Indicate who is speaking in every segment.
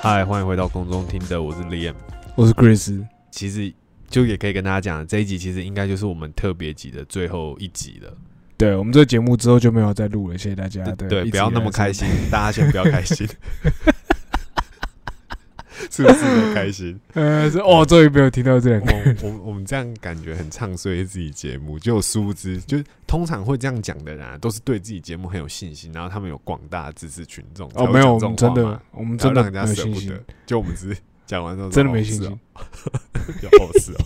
Speaker 1: 嗨，欢迎回到空中听的，我是 Liam。
Speaker 2: 我是 Chris，
Speaker 1: 其实就也可以跟大家讲，这一集其实应该就是我们特别集的最后一集了。
Speaker 2: 对我们这个节目之后就没有再录了，谢谢大家。对
Speaker 1: 不要那么开心，大家先不要开心，是不是很开心？
Speaker 2: 呃，是哦，终于没有听到这两个。
Speaker 1: 我我我们这样感觉很唱衰自己节目，就殊不知，就通常会这样讲的人、啊，都是对自己节目很有信心，然后他们有广大的支持群众。
Speaker 2: 哦，没有，我们真的，我们真的
Speaker 1: 然后让人家
Speaker 2: 没有信心
Speaker 1: 舍不得。，就我们只是讲完之后，
Speaker 2: 真的没信心。
Speaker 1: 哦。有后事哦。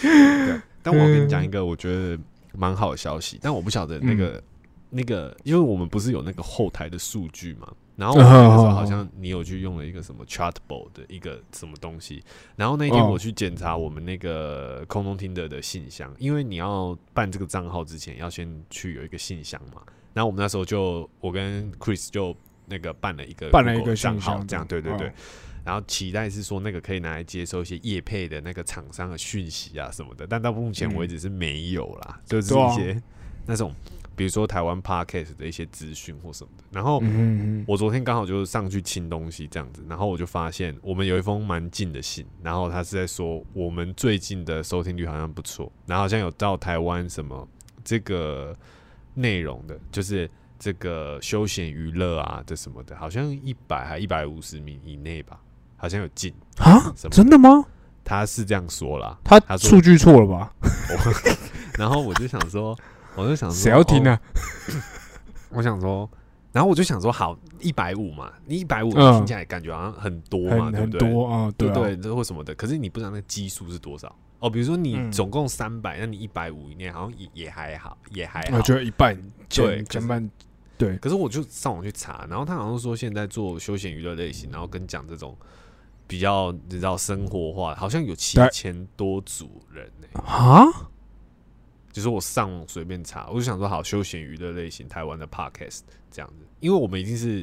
Speaker 1: 对，但我要跟你讲一个我觉得蛮好的消息，但我不晓得那
Speaker 2: 嗯。
Speaker 1: 个、那个，因为我们不是有那个后台的数据嘛，然后我那个时候好像你有去用了一个什么 Chartable 的一个什么东西，然后那一天
Speaker 2: 哦
Speaker 1: 我去检查我们那个空中听的的信箱，因为你要办这个账号之前要先去有一个信箱嘛，然后我们那时候就我跟 Chris 就那个办了一个
Speaker 2: 办了一个
Speaker 1: 账号，这样对对对。
Speaker 2: 哦
Speaker 1: 然后期待是说那个可以拿来接收一些业配的那个厂商的讯息啊什么的，但到目前为止是没有啦，就是一些那种比如说台湾 podcast 的一些资讯或什么的。然后我昨天刚好就是上去清东西这样子，然后我就发现我们有一封蛮近的信，然后他是在说我们最近的收听率好像不错，然后好像有到台湾什么这个内容的，就是。这个休闲娱乐啊这什么的，好像一百还一百五十米以内吧，好像有进。
Speaker 2: 啊，真的吗？
Speaker 1: 他是这样说啦，
Speaker 2: 他数据错了吧？
Speaker 1: 然后我就想说，我就想说，
Speaker 2: 谁要听呢
Speaker 1: 哦？我想说，然后我就想说，好，一百五嘛，你一百五
Speaker 2: 嗯
Speaker 1: 听起来感觉好像很多嘛，对不对？
Speaker 2: 多啊，对啊，
Speaker 1: 对对，这或什么的，可是你不知道那基数是多少哦。比如说你
Speaker 2: 嗯
Speaker 1: 总共三百、那你一百五以内好像也也还好，也还好
Speaker 2: 我。觉得一半
Speaker 1: 对可是
Speaker 2: 减减半，对，
Speaker 1: 可是我就上网去查，然后他好像说现在做休闲娱乐类型，然后跟讲这种比较你知道生活化，好像有七
Speaker 2: 对
Speaker 1: 千多组人呢、
Speaker 2: 啊，
Speaker 1: 就是我上网随便查，我就想说好休闲娱乐类型台湾的 podcast 这样子，因为我们一定是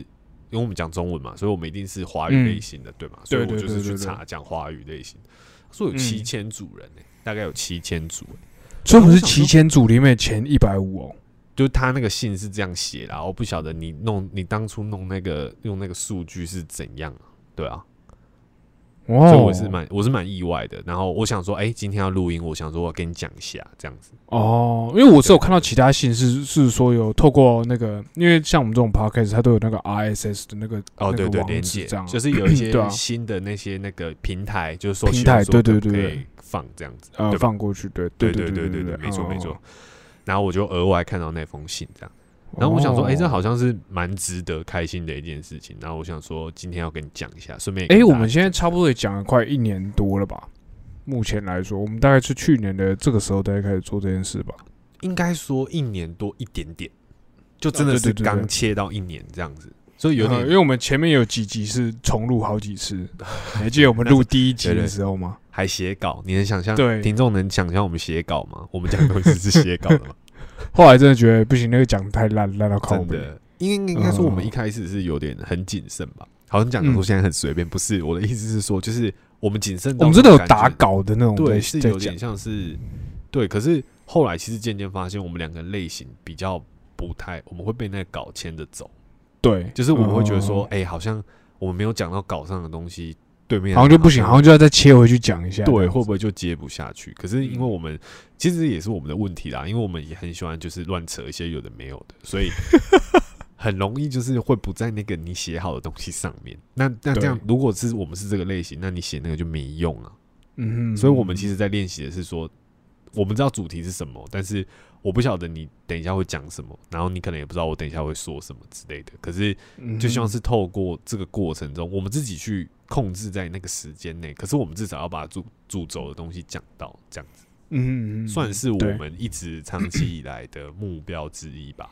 Speaker 1: 因为我们讲中文嘛，所以我们一定是华语类型的，对吗？所以我就是去查讲华语类型，说有
Speaker 2: 嗯
Speaker 1: 七千组人呢、大概有七千组、欸，
Speaker 2: 所以我们是七千组里面前一百五哦。
Speaker 1: 就是他那个信是这样写啦，我不晓得你弄你当初弄那个用那个数据是怎样啊？对啊，
Speaker 2: 哇
Speaker 1: 所以我是蛮我是蛮意外的。然后我想说，哎、今天要录音，我想说我跟你讲一下这样子。
Speaker 2: 哦，因为我是有看到其他信是是说有透过那个，因为像我们这种 podcast，它都有那个 RSS 的那个
Speaker 1: 哦，对对，连接
Speaker 2: 这样，
Speaker 1: 就是有一些新的那些那个平台，就是说
Speaker 2: 平台对对对对
Speaker 1: 可以放这样子？
Speaker 2: 放过去，对
Speaker 1: 对
Speaker 2: 对
Speaker 1: 对对对，没错没错。然后我就额外看到那封信这样，然后我想说，哎，这
Speaker 2: 哦
Speaker 1: 好像是蛮值得开心的一件事情。然后我想说，今天要跟你讲一下，顺便
Speaker 2: 哎、我们现在差不多也讲了快一年多了吧？目前来说，我们大概是去年的这个时候大概开始做这件事吧。
Speaker 1: 应该说一年多一点点，就真的是刚切到一年这样子，所以有
Speaker 2: 点因为我们前面有几集是重录好几次，你 还记得我们录第一集的时候吗？
Speaker 1: 还写稿，你能想象？
Speaker 2: 对
Speaker 1: 听众能想象我们写稿吗？我们讲的东西是写稿的吗？
Speaker 2: 后来真的觉得不行，那个讲得太烂，烂到靠
Speaker 1: 的，应该应该说我们
Speaker 2: 嗯
Speaker 1: 一开始是有点很谨慎吧。好像讲的说现在很随便，不是。我的意思是说，就是我们谨慎到
Speaker 2: 我们真的有打稿的那种
Speaker 1: 对，是有点，像是对。可是后来其实渐渐发现，我们两个类型比较不太，我们会被那个稿牵着走，
Speaker 2: 对，
Speaker 1: 就是我们会觉得说，
Speaker 2: 嗯
Speaker 1: 哎、好像我们没有讲到稿上的东西，对面
Speaker 2: 好像就不行，好像就要再切回去讲一下。
Speaker 1: 对，会不会就接不下去？可是因为我们、其实也是我们的问题啦，因为我们也很喜欢就是乱扯一些有的没有的，所以很容易就是会不在那个你写好的东西上面。那那这样，如果是我们是这个类型，那你写那个就没用啊。
Speaker 2: 嗯，
Speaker 1: 所以我们其实在练习的是说，我们知道主题是什么，但是我不晓得你等一下会讲什么，然后你可能也不知道我等一下会说什么之类的。可是
Speaker 2: 嗯
Speaker 1: 就希望是透过这个过程中，我们自己去控制在那个时间内，可是我们至少要把主主轴的东西讲到，这样子
Speaker 2: 嗯嗯嗯，
Speaker 1: 算是我们一直长期以来的目标之一吧。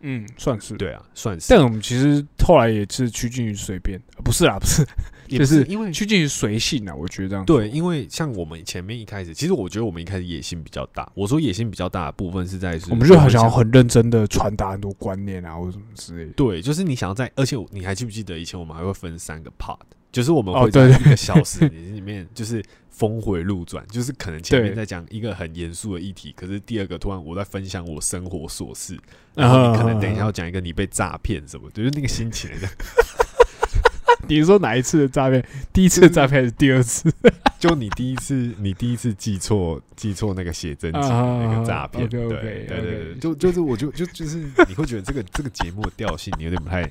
Speaker 2: 嗯算是。
Speaker 1: 对啊，算是
Speaker 2: 但我们其实后来也是趋近于随便，呃不是啦，不是，
Speaker 1: 也
Speaker 2: 就是
Speaker 1: 因为
Speaker 2: 趋近于随性啊，我觉得这样
Speaker 1: 对，因为像我们前面一开始，其实我觉得我们一开始野心比较大。我说野心比较大的部分是在是，
Speaker 2: 我们就很想要很认真的传达很多观念啊，或者什么之类的。
Speaker 1: 对，就是你想要在，而且你还记不记得以前我们还会分三个 part，就是我们
Speaker 2: 哦
Speaker 1: 会在
Speaker 2: 对
Speaker 1: 一个小时 里面就是峰回路转，就是可能前面在讲一个很严肃的议题，可是第二个突然我在分享我生活琐事，然后你可能等一下要讲一个你被诈骗什么，就是那个心情的，
Speaker 2: 你说哪一次的诈骗？第一次的诈骗还是第二次？
Speaker 1: 就你第一次你第一次记错记错那个写真集的那个诈骗，对对对对，就就是我就就就是你会觉得这个这个节目的调性你有点不太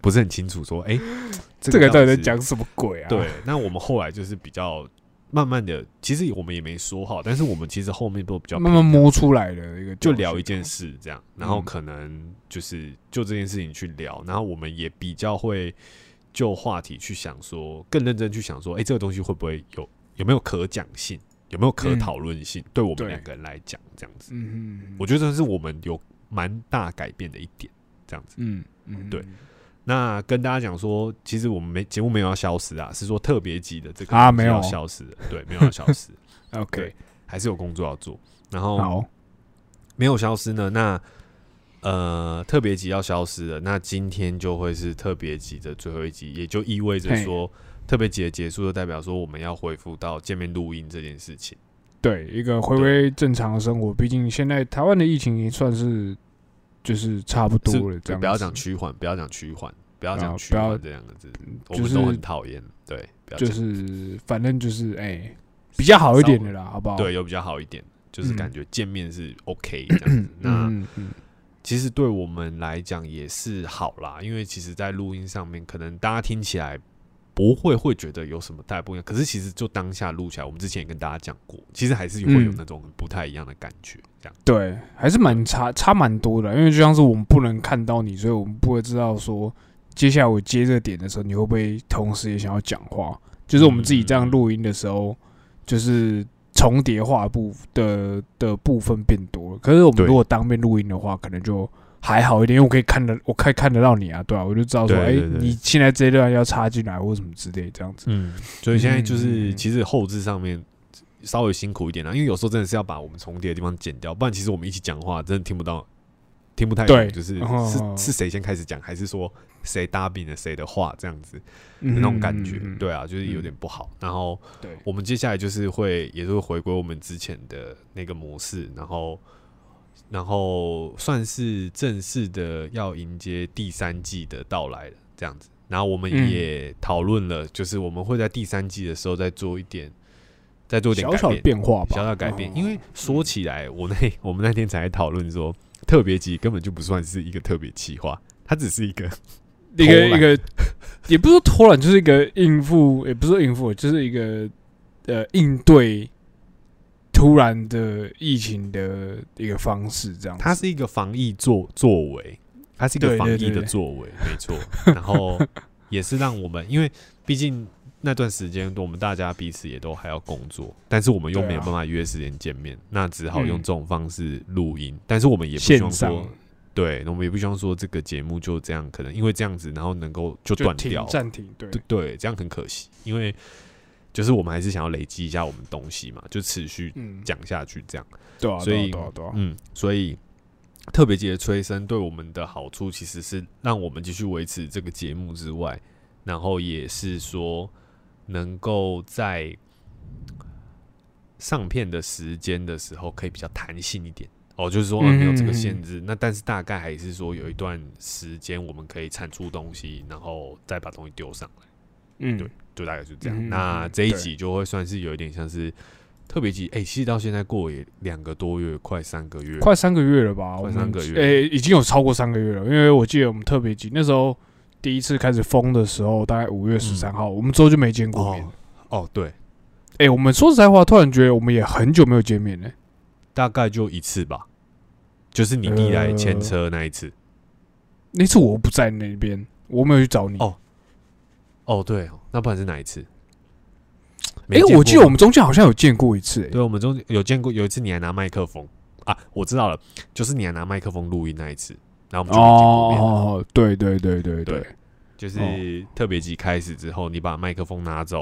Speaker 1: 不是很清楚，说哎、这
Speaker 2: 这个到底在讲什么鬼啊？
Speaker 1: 对，那我们后来就是比较慢慢的，其实我们也没说好，但是我们其实后面都比较
Speaker 2: 慢慢摸出来的一个，
Speaker 1: 就聊一件。事这样，然后
Speaker 2: 嗯。
Speaker 1: 可能就是就这件事情去聊，然后我们也比较会就话题去想说，更认真去想说，哎、这个东西会不会有有没有可讲性，有没有可
Speaker 2: 嗯。
Speaker 1: 讨论性，对我们两个人来讲，这样子，
Speaker 2: 嗯嗯，
Speaker 1: 我觉得这是我们有蛮大改变的一点，这样子。
Speaker 2: 嗯嗯
Speaker 1: 对那跟大家讲说，其实我们没节目没有要消失啊，是说特别集的这个
Speaker 2: 啊没有
Speaker 1: 消失，对，没有要消失，，
Speaker 2: OK，
Speaker 1: 还是有工作要做。然后，没有消失呢，那呃特别集要消失了，那今天就会是特别集的最后一集，也就意味着说特别集的结束，就代表说我们要恢复到见面录音这件事情。
Speaker 2: 对一个回归正常的生活。毕竟现在台湾的疫情也算是就是差不多
Speaker 1: 是
Speaker 2: 了，这样
Speaker 1: 对不要讲
Speaker 2: 子
Speaker 1: 趋缓，不要讲趋缓，不要
Speaker 2: 啊
Speaker 1: 讲趋缓这两个字，我
Speaker 2: 就是
Speaker 1: 们都很讨厌。对，
Speaker 2: 就是反正就是哎比较好一点的啦，好不好？
Speaker 1: 对，有比较好一点，就是
Speaker 2: 嗯
Speaker 1: 感觉见面是 OK 这样子。那
Speaker 2: 嗯嗯
Speaker 1: 其实对我们来讲也是好啦，因为其实，在录音上面，可能大家听起来不会会觉得有什么太不一样，可是其实就当下录起来，我们之前也跟大家讲过，其实还是会有
Speaker 2: 嗯
Speaker 1: 那种不太一样的感觉，这样。
Speaker 2: 对，还是蛮差差蛮多的，因为就像是我们不能看到你，所以我们不会知道说接下来我接这个点的时候，你会不会同时也想要讲话。就是我们自己这样录音的时候，就是重叠话部的的部分变多了。可是我们如果当面录音的话，可能就还好一点，因为我可以看得，我可以看得到你啊，对啊，我就知道说，哎、
Speaker 1: 对对对
Speaker 2: 你现在这一段要插进来或什么之类这样子。
Speaker 1: 嗯，所以现在就
Speaker 2: 嗯
Speaker 1: 是其实后置上面稍微辛苦一点啦，因为有时候真的是要把我们重叠的地方剪掉，不然其实我们一起讲话真的听不到，听不太懂，就是
Speaker 2: 哦
Speaker 1: 是是谁先开始讲，还是说谁搭饼了谁的话这样子。
Speaker 2: 嗯
Speaker 1: 那种感觉，对啊，就是有点不好。然后
Speaker 2: 对，
Speaker 1: 我们接下来就是会，也是会回归我们之前的那个模式，然后，然后算是正式的要迎接第三季的到来了，这样子。然后我们
Speaker 2: 嗯
Speaker 1: 也讨论了，就是我们会在第三季的时候再做一点，再做点
Speaker 2: 小小
Speaker 1: 变，
Speaker 2: 变化吧，
Speaker 1: 小小的改变。
Speaker 2: 哦
Speaker 1: 因为说起来，我那 我们那天才讨论说，特别集根本就不算是一个特别企划，它只是一个
Speaker 2: 一个一个，也不是说偷懒，就是一个应付，也不是说应付，就是一个呃应对突然的疫情的一个方式，这样子。
Speaker 1: 它是一个防疫作作为，它是一个防疫的作为，没错。然后 也是让我们，因为毕竟那段时间我们大家彼此也都还要工作，但是我们又没有办法约时间见面，那只好用
Speaker 2: 嗯
Speaker 1: 这种方式录音。但是我们也不希望说，对，我们也不希望说这个节目就这样，可能因为这样子，然后能够就断掉，
Speaker 2: 暂停，对
Speaker 1: 对对，这样很可惜，因为就是我们还是想要累积一下我们东西嘛，就持续
Speaker 2: 嗯，
Speaker 1: 讲下去这样。
Speaker 2: 对啊，
Speaker 1: 所以
Speaker 2: 对啊，对啊，
Speaker 1: 嗯，所以特别节的催生对我们的好处，其实是让我们继续维持这个节目之外，然后也是说能够在上片的时间的时候可以比较弹性一点。哦，就是说、啊没有这个限制，那但是大概还是说有一段时间我们可以产出东西，然后再把东西丢上来，
Speaker 2: 嗯，
Speaker 1: 对就大概是这样。那这一集就会算是有一点像是特别集，哎、其实到现在过也两个多月，快三个月，
Speaker 2: 快三个月了吧？
Speaker 1: 快三个月
Speaker 2: 欸、已经有超过三个月了。因为我记得我们特别集那时候第一次开始封的时候，大概五月十三号，我们之后就没见过面。
Speaker 1: 嗯哦哦，对，
Speaker 2: 哎、我们说实在话，突然觉得我们也很久没有见面了、
Speaker 1: 大概就一次吧，就是你弟来牵车那一次。
Speaker 2: 那次我不在那边，我没有去找你。
Speaker 1: 哦哦，对哦，那不然是哪一次？
Speaker 2: 哎、我记得我们中间好像有见过一次、欸
Speaker 1: 对，我们中有见过有一次你还拿麦克风啊，我知道了，就是你还拿麦克风录音那一次，然后我们就没见过面了。
Speaker 2: 哦，对对对对对
Speaker 1: 对就是特别集开始之后，你把麦克风拿走，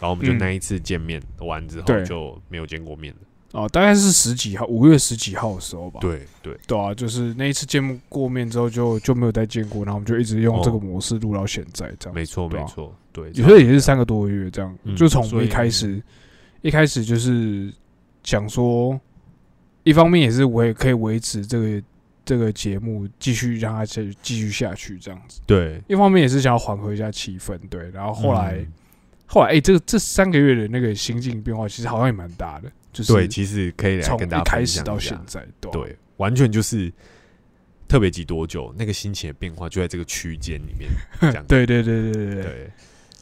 Speaker 1: 然后我们就
Speaker 2: 嗯
Speaker 1: 那一次见面完之后就没有见过面了。
Speaker 2: 哦，大概是十几号，五月十几号的时候吧。
Speaker 1: 对对，
Speaker 2: 对啊，就是那一次见过面之后就就没有再见过，然后我们就一直用这个
Speaker 1: 哦
Speaker 2: 模式录到现在这样。
Speaker 1: 没错
Speaker 2: 啊
Speaker 1: 没错，对，
Speaker 2: 有时候也是三个多月这样，
Speaker 1: 嗯
Speaker 2: 就从一开始一开始就是想说，一方面也是维可以维持这个这个节目继续让它继继续下去这样子，
Speaker 1: 对。
Speaker 2: 一方面也是想要缓和一下气氛，对。然后后来、
Speaker 1: 嗯
Speaker 2: 后来，哎、这个这三个月的那个心境变化其实好像也蛮大的，就是
Speaker 1: 对，其实可以来
Speaker 2: 从
Speaker 1: 跟大家
Speaker 2: 一开始
Speaker 1: 分享一下
Speaker 2: 到现在，对
Speaker 1: 完全就是特别集多久，那个心情的变化就在这个区间里面，这样。
Speaker 2: 对对对对对对，
Speaker 1: 对，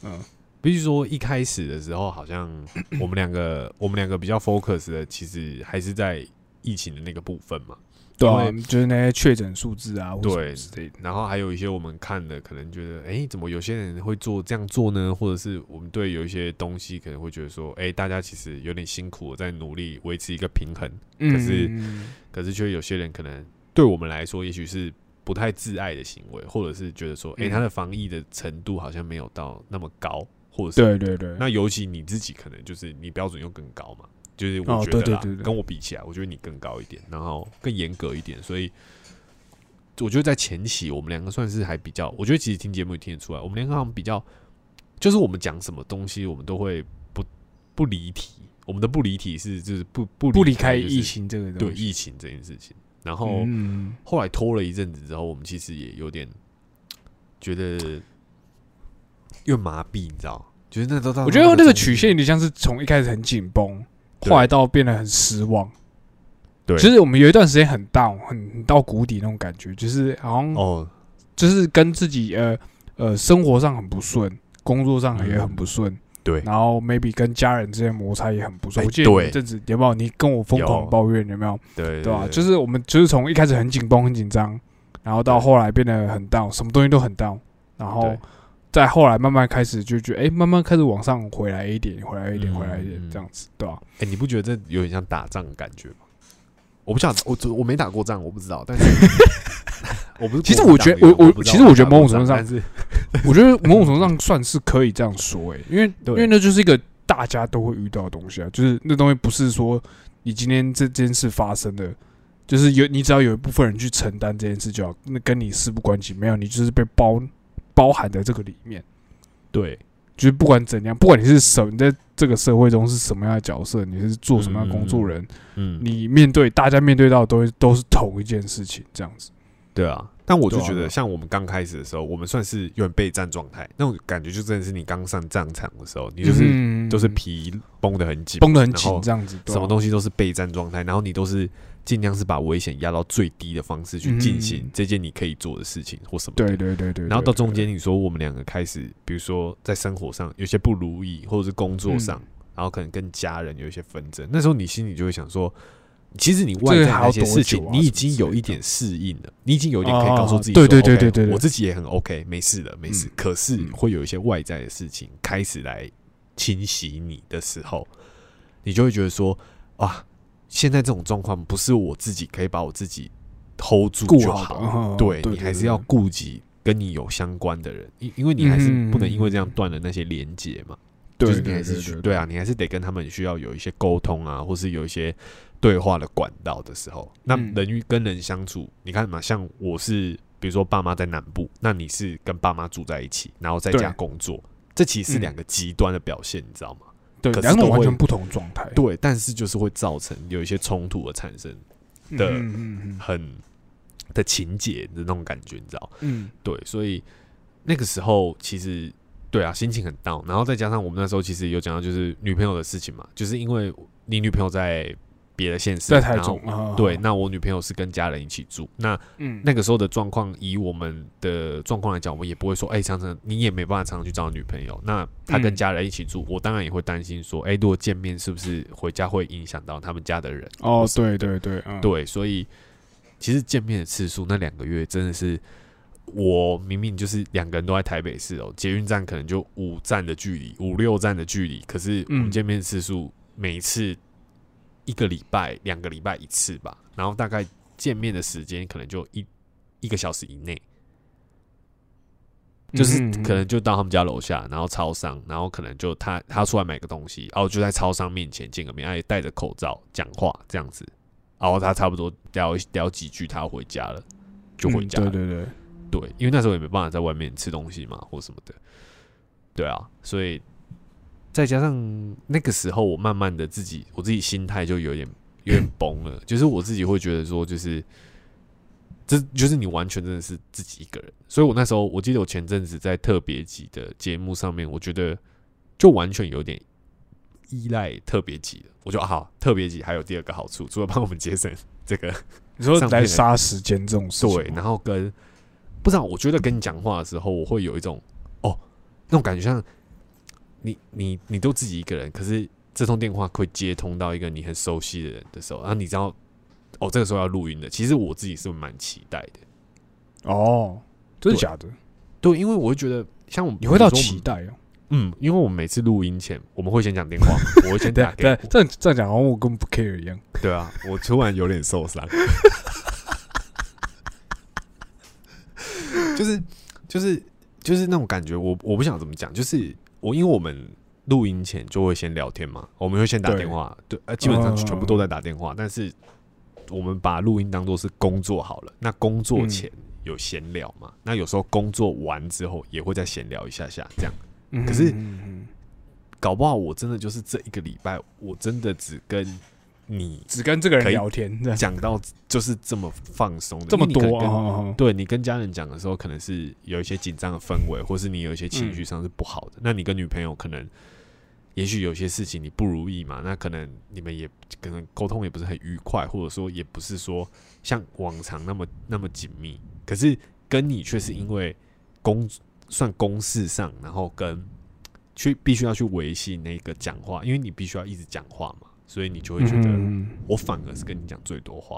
Speaker 2: 嗯，
Speaker 1: 必须说一开始的时候，好像我们两个我们两个比较 focus 的，其实还是在疫情的那个部分嘛。
Speaker 2: 对啊，就是那些确诊数字啊，
Speaker 1: 对
Speaker 2: 之类的，
Speaker 1: 然后还有一些我们看的，可能觉得，哎、怎么有些人会做这样做呢？或者是我们对有一些东西可能会觉得说，哎、大家其实有点辛苦，在努力维持一个平衡，
Speaker 2: 嗯。
Speaker 1: 可是
Speaker 2: 嗯
Speaker 1: 可是却有些人可能对我们来说，也许是不太自爱的行为，或者是觉得说，哎、
Speaker 2: 嗯。
Speaker 1: 他的防疫的程度好像没有到那么高，或者是
Speaker 2: 对对对，
Speaker 1: 那尤其你自己可能就是你标准又更高嘛，就是
Speaker 2: 哦
Speaker 1: 我觉得跟我比起来，我觉得你更高一点，然后更严格一点，所以我觉得在前期我们两个算是还比较，我觉得其实听节目也听得出来，我们两个好像比较，就是我们讲什么东西，我们都会不不离题，我们的不离题是就是不不
Speaker 2: 不离开疫情这个
Speaker 1: 对疫情这件事情，然后。
Speaker 2: 嗯，
Speaker 1: 后来拖了一阵子之后，我们其实也有点觉得又麻痹，你知道？就是那都到
Speaker 2: 我觉得那个曲线有点像是从一开始很紧绷，
Speaker 1: 对。
Speaker 2: 后来到变得很失望。
Speaker 1: 对，
Speaker 2: 其实我们有一段时间很 down，很很到谷底那种感觉，就是好像
Speaker 1: 哦，
Speaker 2: 就是跟自己呃呃生活上很不顺，工作上也很不顺，
Speaker 1: 对，
Speaker 2: 然后 maybe 跟家人之间摩擦也很不顺。
Speaker 1: 哎
Speaker 2: 我记得有一阵子有没有你跟我疯狂抱怨有没有？
Speaker 1: 对
Speaker 2: 对吧、就是我们就是从一开始很紧绷很紧张，然后到
Speaker 1: 对。
Speaker 2: 后来变得很 down，什么东西都很 down，然后
Speaker 1: 对
Speaker 2: 再后来慢慢开始就觉得，哎、慢慢开始往上回来一点，回来一点，
Speaker 1: 嗯
Speaker 2: 回来一点
Speaker 1: 嗯，
Speaker 2: 这样子，对吧、
Speaker 1: 哎、你不觉得这有点像打仗的感觉吗？我不晓得，我我没打过仗，我不知道，但是 我不。
Speaker 2: 其实我觉得我我其实我觉得某种程度上
Speaker 1: 是
Speaker 2: 我觉得某种程度上算是可以这样说、哎，因为因为那就是一个大家都会遇到的东西啊，就是那东西不是说你今天这件事发生的，就是有你只要有一部分人去承担这件事就好，那跟你事不关己，没有你就是被包包含在这个里面。
Speaker 1: 对。
Speaker 2: 就是不管怎样，不管你是什你在这个社会中是什么样的角色，你是做什么样的工作人，
Speaker 1: 嗯，
Speaker 2: 你面对大家面对到的都都是同一件事情，这样子。
Speaker 1: 对啊，但我就觉得，像我们刚开始的时候，我们算是有点备战状态，那种感觉就真的是你刚上战场的时候，你就是、
Speaker 2: 嗯。
Speaker 1: 都是皮绷得很紧，
Speaker 2: 绷得很紧，这样子，
Speaker 1: 什么东西都是备战状态，然后你都是尽量是把危险压到最低的方式去进行
Speaker 2: 嗯。
Speaker 1: 这件你可以做的事情或什么。
Speaker 2: 对对对对，
Speaker 1: 然后到中间，你说我们两个开始，比如说在生活上有些不如意，或者是工作上，
Speaker 2: 嗯。
Speaker 1: 然后可能跟家人有一些纷争，那时候你心里就会想说，其实你外在那些事情你已经有一点适应了，你已经有一点可以告诉自己
Speaker 2: 对对对对对对。
Speaker 1: 我自己也很 OK，没事的，没事。
Speaker 2: 嗯。
Speaker 1: 可是
Speaker 2: 嗯
Speaker 1: 会有一些外在的事情开始来侵袭你的时候，你就会觉得说，啊，现在这种状况不是我自己可以把我自己 hold 住就
Speaker 2: 好。
Speaker 1: 对你还是要顾及跟你有相关的人，因因为你还是不能因为这样断了那些连接嘛。
Speaker 2: 对
Speaker 1: 就是你还是去对啊，，你还是得跟他们需要有一些沟通啊，或是有一些对话的管道的时候，那
Speaker 2: 嗯。
Speaker 1: 人与跟人相处，你看嘛，像我是比如说爸妈在南部，那你是跟爸妈住在一起，然后在家工作，这其实是
Speaker 2: 嗯。
Speaker 1: 两个极端的表现，你知道吗？
Speaker 2: 对，两种完全不同状态。
Speaker 1: 对，但是就是会造成有一些冲突而产生，的很的情节的那种感觉，你知道？
Speaker 2: 嗯，
Speaker 1: 对，所以那个时候其实对啊，心情很 down，然后再加上我们那时候其实有讲到就是女朋友的事情嘛，就是因为你女朋友在别的县市，
Speaker 2: 在台中啊，
Speaker 1: 对，那我女朋友是跟家人一起住，那
Speaker 2: 嗯
Speaker 1: 那个时候的状况，以我们的状况来讲，我们也不会说，哎、常常你也没办法常常去找女朋友。那她跟
Speaker 2: 嗯
Speaker 1: 家人一起住，我当然也会担心说，哎、如果见面是不是回家会影响到他们家的人？
Speaker 2: 哦对对对，嗯，
Speaker 1: 对，所以其实见面的次数那两个月真的是，我明明就是两个人都在台北市哦，捷运站可能就五站的距离，五六站的距离，可是我们
Speaker 2: 嗯
Speaker 1: 见面次数每一次一个礼拜、两个礼拜一次吧，然后大概见面的时间可能就一一个小时以内。就是可能就到他们家楼下，然后超商，然后可能就他他出来买个东西，然后就在超商面前见个面，哎，戴着口罩讲话这样子，然后他差不多聊聊几句，他要回家了，就回家了。
Speaker 2: 嗯对对对，
Speaker 1: 对，因为那时候也没办法在外面吃东西嘛，或什么的。对啊，所以再加上那个时候，我慢慢的自己，我自己心态就有点有点崩了，就是我自己会觉得说，就是这就是你完全真的是自己一个人。所以我那时候，我记得我前阵子在特别集的节目上面，我觉得就完全有点依赖特别集了。我就啊，好，特别集还有第二个好处，除了帮我们节省这个
Speaker 2: 你说
Speaker 1: 上片的
Speaker 2: 来杀时间这种事情，
Speaker 1: 对，然后跟不知道，我觉得跟你讲话的时候，我会有一种哦，那种感觉像你你你都自己一个人，可是这通电话会接通到一个你很熟悉的人的时候，然后你知道哦，这个时候要录音的。其实我自己是蛮期待的，
Speaker 2: 哦，真的假的？
Speaker 1: 对，因为我会觉得像我们
Speaker 2: 你会到期待哦？
Speaker 1: 嗯，因为我们每次录音前，我们会先讲电话，我会先
Speaker 2: 对
Speaker 1: 打给
Speaker 2: 对，这样这样讲，好像我根本不 care 一样。
Speaker 1: 对啊，我突然有点受伤，就是就是就是那种感觉，我我不想怎么讲，就是我因为我们录音前就会先聊天嘛，我们会先打
Speaker 2: 对
Speaker 1: 电话，对，呃，基本上
Speaker 2: 嗯
Speaker 1: 全部都在打电话，但是我们把录音当做是工作好了，那工作
Speaker 2: 嗯
Speaker 1: 前有闲聊嘛，那有时候工作完之后也会再闲聊一下下，这样。
Speaker 2: 嗯
Speaker 1: 可是搞不好我真的就是这一个礼拜，我真的只跟你
Speaker 2: 只跟这个人聊天，
Speaker 1: 讲到就是这么放松的，
Speaker 2: 这么多？
Speaker 1: 对你跟家人讲的时候，可能是有一些紧张的氛围，或是你有一些情绪上是不好的。那你跟女朋友可能，也许有些事情你不如意嘛，那可能你们也可能沟通也不是很愉快，或者说也不是说像往常那么那么紧密。可是跟你却是因为公算公事上，然后跟去必须要去维系那个讲话，因为你必须要一直讲话嘛，所以你就会觉得我反而是跟你讲最多话。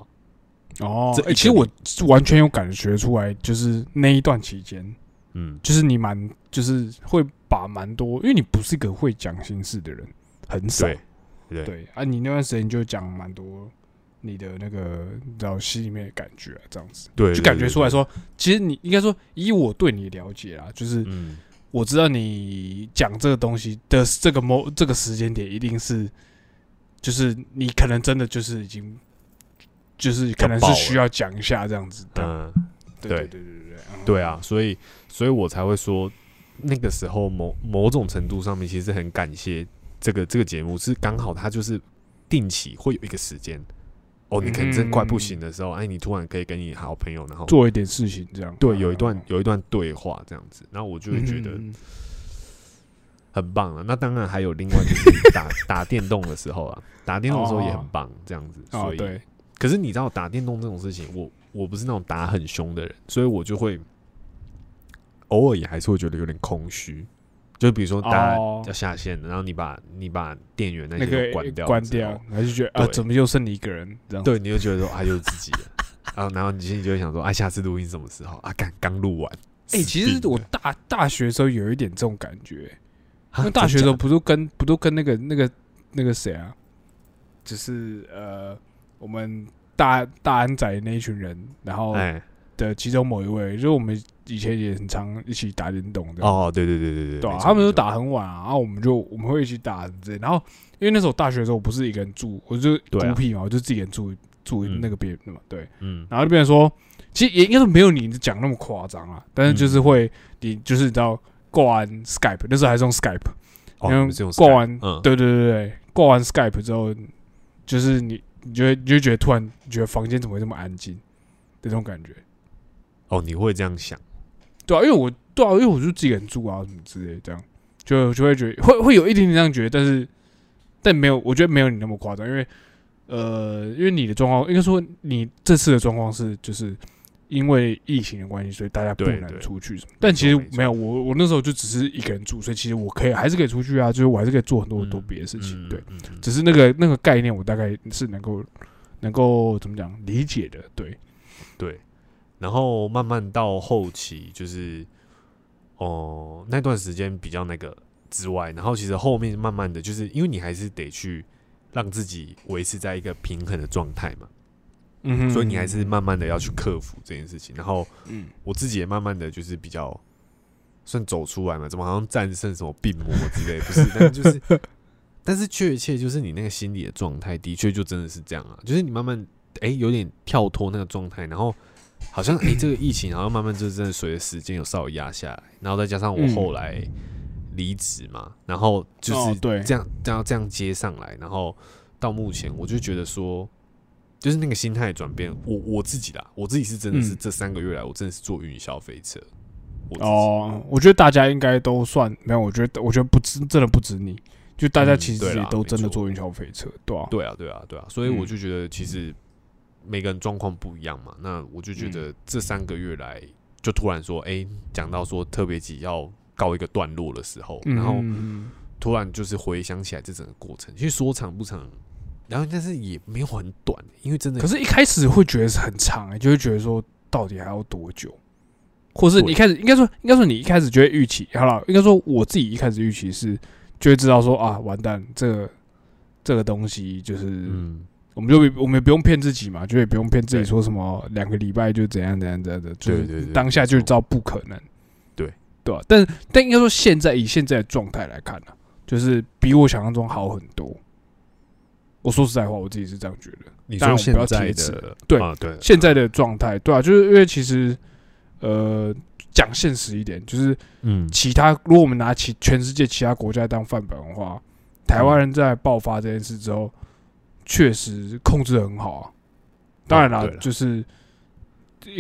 Speaker 2: 嗯哦
Speaker 1: 这，一
Speaker 2: 欸其实我是完全有感觉出来，就是那一段期间，
Speaker 1: 嗯，
Speaker 2: 就是你蛮就是会把蛮多，因为你不是一个会讲心事的人，很少。
Speaker 1: 对
Speaker 2: 啊，你那段时间就讲蛮多你的那个你知道心里面的感觉啊，这样子
Speaker 1: 对，
Speaker 2: 就感觉出来，说，其实你应该说以我对你了解啊，就是
Speaker 1: 嗯。
Speaker 2: 我知道你讲这个东西的这个某这个时间点，一定是就是你可能真的就是已经就是可能是需要讲一下这样子的。
Speaker 1: 嗯，
Speaker 2: 对
Speaker 1: 对
Speaker 2: 对。对对对，嗯。
Speaker 1: 对啊，所以，所以我才会说，那个时候某某种程度上面，其实很感谢这个这个节目，是刚好它就是定期会有一个时间，哦，你可能真快不行的时候，哎，你突然可以跟你好朋友，然后
Speaker 2: 做一点事情这样。
Speaker 1: 对有一段
Speaker 2: 嗯
Speaker 1: 有一段对话这样子，然后我就会觉得
Speaker 2: 嗯
Speaker 1: 很棒了。那当然还有另外就是打打电动的时候啊，打电动的时候也很棒，这样子，所以
Speaker 2: 哦对，
Speaker 1: 可是你知道打电动这种事情，我我不是那种打很凶的人，所以我就会偶尔也还是会觉得有点空虚。就比如说大家
Speaker 2: 哦
Speaker 1: 要下线了，然后你把你把电源那
Speaker 2: 那个
Speaker 1: 关掉，
Speaker 2: 关掉，，还是觉得啊，怎么又剩你一个人这样？
Speaker 1: 对，你就觉得说啊，又是自己了，然后然后你心里就会想说，啊，下次录音什么时候啊？刚刚录完，
Speaker 2: 哎，其实我大大学的时候有一点这种感觉，
Speaker 1: 啊
Speaker 2: 因为大学的时候不都跟不都跟那个那个那个谁啊，就是呃，我们大大安仔那一群人，然后
Speaker 1: 假的
Speaker 2: 其中某一位，就是我们以前也很常一起打电动的，
Speaker 1: 哦，对对对对对，
Speaker 2: 对啊，他们都打很晚啊，然后我们就我们会一起打这。然后因为那时候大学的时候，我不是一个人住，我就孤僻嘛，我就自己一个人住住
Speaker 1: 嗯
Speaker 2: 那个别的嘛，对。
Speaker 1: 嗯，
Speaker 2: 然后就变成说，其实也应该是没有你讲那么夸张啊，但是就是会，你就是你知道挂完 Skype 那时候还是用 Skype，
Speaker 1: 哦，
Speaker 2: 因为
Speaker 1: 你们是用
Speaker 2: 挂完
Speaker 1: 嗯，
Speaker 2: 对对对对，挂完 Skype 之后，就是你你就会你就觉得突然觉得房间怎么会这么安静的那种感觉。
Speaker 1: 哦，你会这样想，
Speaker 2: 对啊，因为我对啊，因为我就自己人住啊，什么之类的，这样。就就会觉得会会有一点点这样觉得，但是但没有，我觉得没有你那么夸张，因为呃，因为你的状况，应该说你这次的状况是就是因为疫情的关系，所以大家不能出去什么。但其实
Speaker 1: 没
Speaker 2: 有，我我那时候就只是一个人住，所以其实我可以还是可以出去啊，就是我还是可以做很多很多
Speaker 1: 嗯
Speaker 2: 别的事情，对。，
Speaker 1: 嗯嗯嗯
Speaker 2: 只是那个那个概念，我大概是能够能够怎么讲理解的，对，
Speaker 1: 对，然后慢慢到后期就是，哦、那段时间比较那个之外，然后其实后面慢慢的就是因为你还是得去让自己维持在一个平衡的状态嘛，
Speaker 2: 嗯
Speaker 1: 所以你还是慢慢的要去克服这件事情。然后
Speaker 2: 嗯
Speaker 1: 我自己也慢慢的就是比较算走出来嘛？怎么好像战胜什么病魔之类？不是，但就是，但是确切就是你那个心理的状态，的确就真的是这样啊。就是你慢慢哎、有点跳脱那个状态，然后好像哎、这个疫情，好像慢慢就真的随着时间有稍微压下来，然后再加上我
Speaker 2: 嗯
Speaker 1: 后来离职嘛，然后就是
Speaker 2: 哦对
Speaker 1: 这样这样这样接上来，然后到目前我就觉得说。就是那个心态转变，我我自己啦，我自己是真的是
Speaker 2: 嗯。
Speaker 1: 这三个月来，我真的是坐云霄飞车。我
Speaker 2: 哦，我觉得大家应该都算没有，我觉得我觉得不止，真的不止你，就大家
Speaker 1: 嗯
Speaker 2: 其实也都真的坐云霄飞车，对啊，
Speaker 1: 对啊，对啊，对啊，所以我
Speaker 2: 嗯
Speaker 1: 就觉得其实每个人状况不一样嘛。那我就觉得这三个月来，就突然说，哎、讲到说特别集要告一个段落的时候，
Speaker 2: 嗯
Speaker 1: 然后
Speaker 2: 嗯。
Speaker 1: 突然就是回想起来这整个过程，其实说长不长，然后但是也没有很短，因为真的
Speaker 2: 可是一开始会觉得是很长、欸，就会觉得说到底还要多久，或是你一开始应该说应该说你一开始就会预期，好了，应该说我自己一开始预期是就会知道说啊，完蛋，这个这个东西就是。
Speaker 1: 嗯，
Speaker 2: 我们就我们也不用骗自己嘛，就也不用骗自己说什么两个礼拜就怎样怎样怎样的，就当下就知道不可能，
Speaker 1: 对
Speaker 2: 对吧、但但应该说现在以现在的状态来看呢、就是比我想象中好很多。我说实在话，我自己是这样觉得。
Speaker 1: 你说现在的
Speaker 2: 对
Speaker 1: 啊，对，
Speaker 2: 现在的状态，对啊，就是因为其实呃讲现实一点，就是
Speaker 1: 嗯
Speaker 2: 其他如果我们拿其全世界其他国家当范本的话，台湾人在爆发这件事之后，确实控制的很好啊。当然啦，
Speaker 1: 哦对啦
Speaker 2: 就是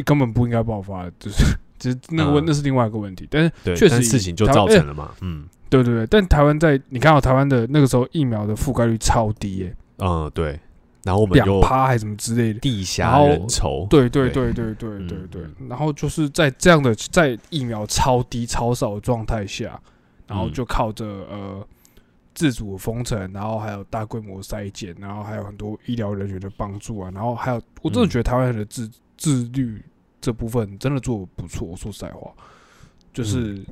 Speaker 2: 根本不应该爆发，就是只是那个问、
Speaker 1: 嗯
Speaker 2: 那是另外一个问题。但是，确实
Speaker 1: 事情就造成了嘛，嗯
Speaker 2: 对对对，但台湾在你看到台湾的那个时候疫苗的覆盖率超低耶、
Speaker 1: 嗯对。然后我们有
Speaker 2: 趴还是什么之类的。
Speaker 1: 地下人
Speaker 2: 对对
Speaker 1: 对
Speaker 2: 对。对对对然后就是在这样的在疫苗超低超少的状态下然后就靠着呃自主封城然后还有大规模筛检然后还有很多医疗人员的帮助啊然后还有我真的觉得台湾人的自自律这部分真的做的不错我说实在话。就是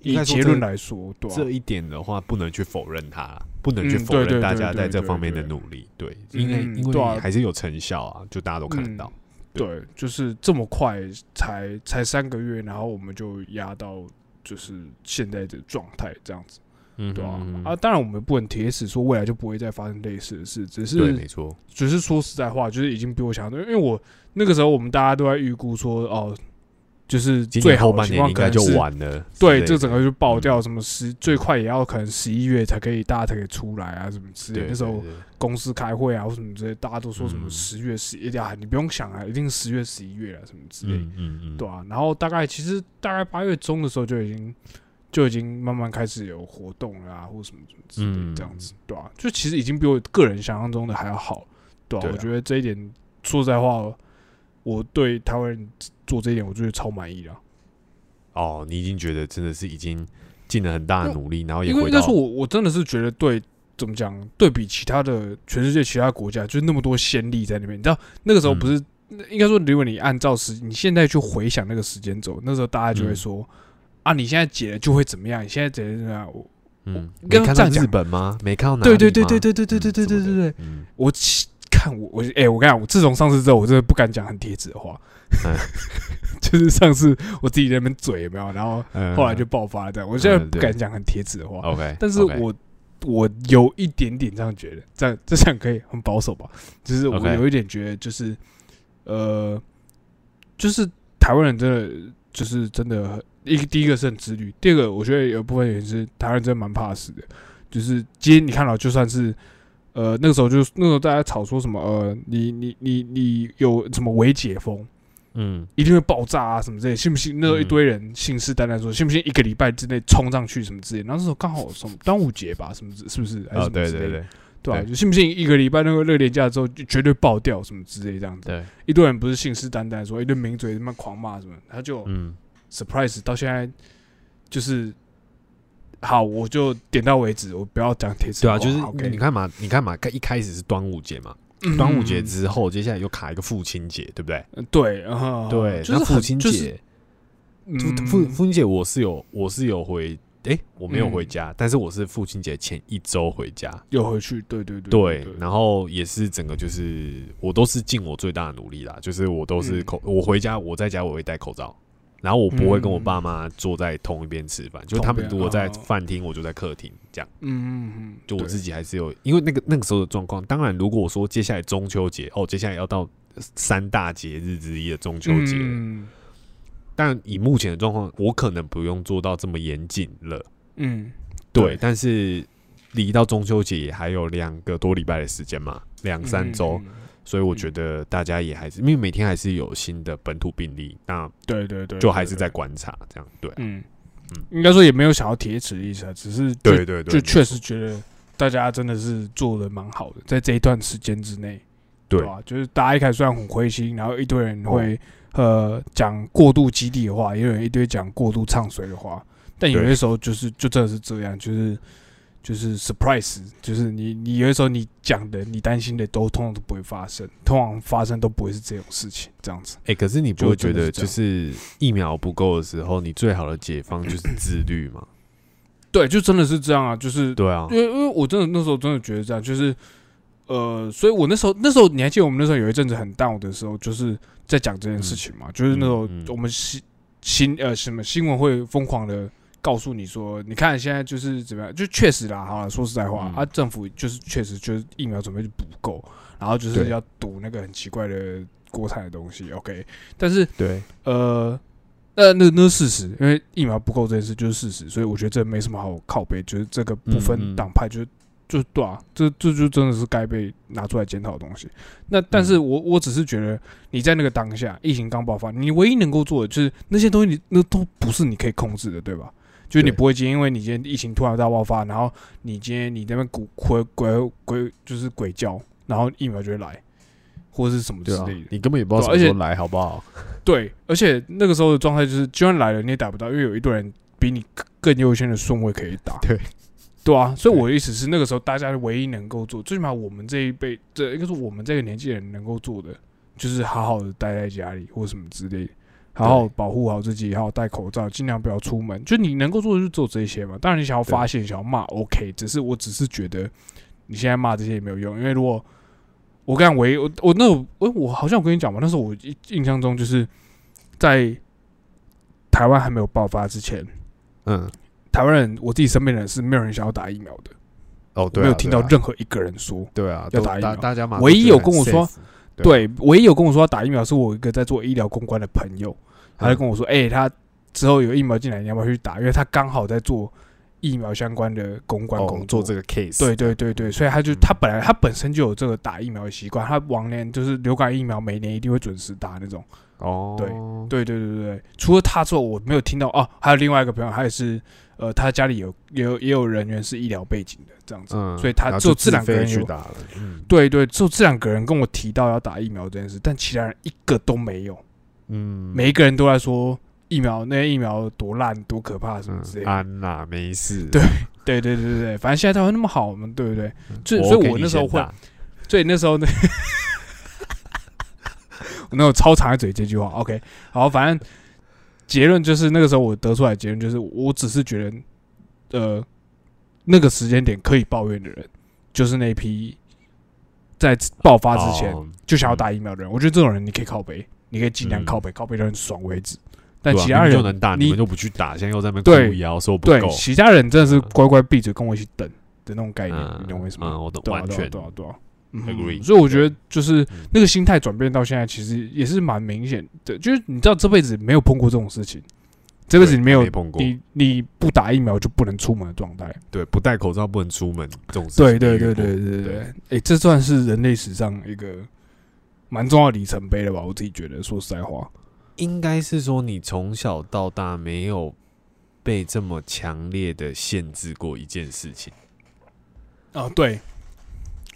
Speaker 2: 以结论来说对
Speaker 1: 这一点的话不能去否认它不能去否认大家在这方面的努力。对，因为
Speaker 2: 嗯
Speaker 1: 因为还是有成效啊，就大家都看得到。
Speaker 2: 对，就是这么快才才三个月，然后我们就压到就是现在的状态这样子。
Speaker 1: 嗯
Speaker 2: 对啊，
Speaker 1: 嗯
Speaker 2: 啊，当然我们不能铁死说未来就不会再发生类似的事，只
Speaker 1: 对，
Speaker 2: 是
Speaker 1: 没错，
Speaker 2: 只是说实在话，就是已经比我想象中，因为我那个时候我们大家都在预估说，哦，就是最好的情况可能
Speaker 1: 就是完了。
Speaker 2: 对，这整个就爆掉，
Speaker 1: 嗯
Speaker 2: 什么十最快也要可能十一月才可以，大家才可以出来啊，什么之类的。那时候公司开会啊或什么之类，大家都说什么
Speaker 1: 嗯
Speaker 2: 十月十一啊，你不用想啊，一定十月十一月啊什么之类。
Speaker 1: 嗯嗯嗯，
Speaker 2: 对啊，然后大概其实大概八月中的时候就已经就已经慢慢开始有活动了啊，或什么什么之类这样子，对啊，就其实已经比我个人想象中的还要好，对啊，
Speaker 1: 对啊
Speaker 2: 我觉得这一点说实在话，我对台湾人做这一点，我觉得超满意的啊。
Speaker 1: 哦，你已经觉得真的是已经尽了很大的努力，然后也
Speaker 2: 因为
Speaker 1: 回
Speaker 2: 应该说我我真的是觉得对。怎么讲？对比其他的全世界其他国家，就是那么多先例在那边。你知道那个时候不是、应该说，如果你按照时，你现在去回想那个时间轴，那时候大家就会
Speaker 1: 嗯
Speaker 2: 说、啊，你现在解了就会怎么样？你现在解了怎么样？我
Speaker 1: 嗯，
Speaker 2: 我
Speaker 1: 没看到日本吗？没看到哪
Speaker 2: 对对对对对对对
Speaker 1: 嗯
Speaker 2: 对对对对对，
Speaker 1: 嗯
Speaker 2: 我其看我我哎、我跟你讲，我自从上次之后，我真的不敢讲很贴纸的话，
Speaker 1: 嗯。
Speaker 2: 就是上次我自己在那边嘴有没有，然后
Speaker 1: 嗯
Speaker 2: 后来就爆发了这样，我现在不敢讲很贴纸的话
Speaker 1: ，OK，
Speaker 2: 但是我我有一点点这样觉得，这样这样可以很保守吧？就是我有一点觉得，就是呃，就是台湾人真的就是真的一第一个是很自律，第二个我觉得有部分原因是台湾人真的蛮怕死的，就是今天你看到就算是。呃，那个时候就那时候大家吵说什么呃，你你你你有什么伪解封，
Speaker 1: 嗯
Speaker 2: 一定会爆炸啊什么之类，信不信？那时候一
Speaker 1: 嗯
Speaker 2: 堆人信誓旦旦说，信不信一个礼拜之内冲上去什么之类。然后那时候刚好什么端午节吧，什么之是不是？还是
Speaker 1: 哦
Speaker 2: 什么之类的？
Speaker 1: 对对对
Speaker 2: 对啊，就信不信一个礼拜那个热廉价之后就绝对爆掉什么之类这样子。
Speaker 1: 对，
Speaker 2: 一堆人不是信誓旦旦说一堆名嘴他妈狂骂什么，他就
Speaker 1: 嗯
Speaker 2: surprise 到现在就是好，我就点到为止，我不要讲贴纸。
Speaker 1: 对啊，就是你看嘛，你看嘛，一开始是端午节嘛，
Speaker 2: 嗯。
Speaker 1: 端午节之后，接下来又卡一个父亲节，对不对？
Speaker 2: 嗯对，嗯
Speaker 1: 对，
Speaker 2: 就是很
Speaker 1: 那父亲节，
Speaker 2: 嗯
Speaker 1: 父父父亲节我是有我是有回，诶，我没有回
Speaker 2: 嗯。
Speaker 1: 家，但是我是父亲节前一周回家，
Speaker 2: 又回去，对对对
Speaker 1: 对，然后也是整个就是我都是尽我最大的努力啦，就是我都是
Speaker 2: 嗯。
Speaker 1: 口，我回家我在家我会戴口罩，然后我不会跟我
Speaker 2: 嗯
Speaker 1: 爸妈坐在同一边吃饭，就他们如果在饭厅，我就在客厅这样。
Speaker 2: 嗯嗯嗯，
Speaker 1: 就我自己还是有，因为那个那个时候的状况。当然，如果我说接下来中秋节哦，接下来要到三大节日之一的中秋节但以目前的状况，我可能不用做到这么严谨了。
Speaker 2: 嗯，
Speaker 1: 对，但是离到中秋节也还有两个多礼拜的时间嘛，两三周，所以我觉得大家也还是，因为每天还是有新的本土病例，那
Speaker 2: 对对对，
Speaker 1: 就还是在观察这样。对，
Speaker 2: 嗯。
Speaker 1: 嗯。
Speaker 2: 应该说也没有想要铁齿的意思啊，只是
Speaker 1: 对对对，
Speaker 2: 就确实觉得大家真的是做的蛮好的，在这一段时间之内，
Speaker 1: 对。
Speaker 2: 吧、就是大家一开始虽然很灰心，然后一堆人会、
Speaker 1: 哦
Speaker 2: 呃讲过度激励的话，也有人一堆讲过度唱衰的话，但有些时候就是就真的是这样，就是就是 surprise，就是你你有的时候你讲的你担心的都通常都不会发生，通常发生都不会是这种事情，这样子。
Speaker 1: 哎、可是你不会觉得，就是疫苗不够的时候，你最好的解放就是自律吗？
Speaker 2: 对，就真的是这样啊，就是
Speaker 1: 对啊
Speaker 2: 因，为因为我真的那时候真的觉得这样，就是呃，所以我那时候那时候你还记得我们那时候有一阵子很 down 的时候，就是在讲这件事情嘛，就是那时候我们新新呃什么新闻会疯狂的告诉你说，你看现在就是怎么样，就确实啦，好了，说实在话、
Speaker 1: 嗯
Speaker 2: 啊，政府就是确实就是疫苗准备就不够，然后就是要赌那个很奇怪的国产的东西，OK，但是
Speaker 1: 对，
Speaker 2: 呃，那那那事实，因为疫苗不够这件事就是事实，所以我觉得这没什么好靠背，就是这个不
Speaker 1: 嗯
Speaker 2: 分
Speaker 1: 嗯
Speaker 2: 党派，就是就对啊，这这就真的是该被拿出来检讨的东西。那但是我我只是觉得你在那个当下，疫情刚爆发，你唯一能够做的就是那些东西你，那都不是你可以控制的，对吧？就是你不会今天因为你今天疫情突然大爆发，然后你今天你那边鬼鬼鬼鬼就是鬼叫，然后疫苗就会来，或者是什么之类的，。
Speaker 1: 你根本也不知道什么时候来，好不好？
Speaker 2: 对，而且那个时候的状态就是，就算来了你也打不到，因为有一堆人比你更更优先的顺位可以打。
Speaker 1: 对，
Speaker 2: 对啊，所以我的意思是，那个时候大家唯一能够做，最起码我们这一辈，这应该是我们这个年纪人能够做的，就是好好的待在家里或什么之类的，好好保护好自己，好好戴口罩，尽量不要出门。就你能够做的就做这些嘛。当然，你想要发泄、想要骂，OK，只是我只是觉得你现在骂这些也没有用，因为如果我刚唯一我我那我我我好像我跟你讲嘛，那时候我印印象中就是在台湾还没有爆发之前，
Speaker 1: 嗯，
Speaker 2: 台湾人我自己身边的人是没有人想要打疫苗的，
Speaker 1: 哦，对啊，
Speaker 2: 没有听到任何一个人说。
Speaker 1: 对啊，
Speaker 2: 要打疫苗
Speaker 1: 大大家，
Speaker 2: 唯一有跟我说，
Speaker 1: 对
Speaker 2: 唯一有跟我说要打疫苗是我一个在做医疗公关的朋友，他就跟我说，哎、他之后有疫苗进来，你要不要去打？因为他刚好在做疫苗相关的公关工
Speaker 1: 哦，
Speaker 2: 作。
Speaker 1: 做这个 case，
Speaker 2: 对对对对，所以他就
Speaker 1: 嗯
Speaker 2: 他本来他本身就有这个打疫苗的习惯，他往年就是流感疫苗每年一定会准时打那种。
Speaker 1: 哦，
Speaker 2: 对对对对对，除了他之后，我没有听到哦，还有另外一个朋友，他也是呃，他家里有也有也有人员是医疗背景的这样子，
Speaker 1: 嗯，
Speaker 2: 所以他
Speaker 1: 就
Speaker 2: 这两个人
Speaker 1: 去打了，嗯
Speaker 2: 对对，就这两个人跟我提到要打疫苗这件事，但其他人一个都没有，
Speaker 1: 嗯，
Speaker 2: 每一个人都在说疫苗那些疫苗多烂多可怕什么之类
Speaker 1: 嗯
Speaker 2: 的。
Speaker 1: 安啦，没事，
Speaker 2: 对对对对对对，反正现在台湾那么好，我们对不对？所
Speaker 1: 以
Speaker 2: 所以我那时候会所以那时候呢，我那种超长的嘴这句话，OK，好，反正结论就是那个时候我得出来的结论就是，我只是觉得，呃，那个时间点可以抱怨的人，就是那批在爆发之前
Speaker 1: 哦
Speaker 2: 就想要打疫苗的人。我觉得这种人你可以靠背，你可以尽量
Speaker 1: 嗯
Speaker 2: 靠背，靠背到很爽为止。但其他人
Speaker 1: 就能打，
Speaker 2: 你
Speaker 1: 你们就不去打，现在又在那
Speaker 2: 对
Speaker 1: 边哭摇说不
Speaker 2: 对
Speaker 1: 够，
Speaker 2: 其他人真的是
Speaker 1: 嗯
Speaker 2: 乖乖闭嘴跟我一起等的那种概念，
Speaker 1: 嗯
Speaker 2: 你懂我意思吗？
Speaker 1: 嗯，我懂，完全
Speaker 2: 对啊对啊。嗯
Speaker 1: agree
Speaker 2: 所以我觉得就是
Speaker 1: 嗯。
Speaker 2: 那个心态转变到现在，其实也是蛮明显的。就是你知道这辈子没有碰过这种事情，这辈子你没有
Speaker 1: 没碰过，
Speaker 2: 你你不打疫苗就不能出门的状态。
Speaker 1: 对，不戴口罩不能出门这种事情
Speaker 2: 对对对对对对，哎，这算是人类史上一个蛮重要的里程碑了吧？我自己觉得，说实在话，
Speaker 1: 应该是说你从小到大没有被这么强烈的限制过一件事情，
Speaker 2: 啊对，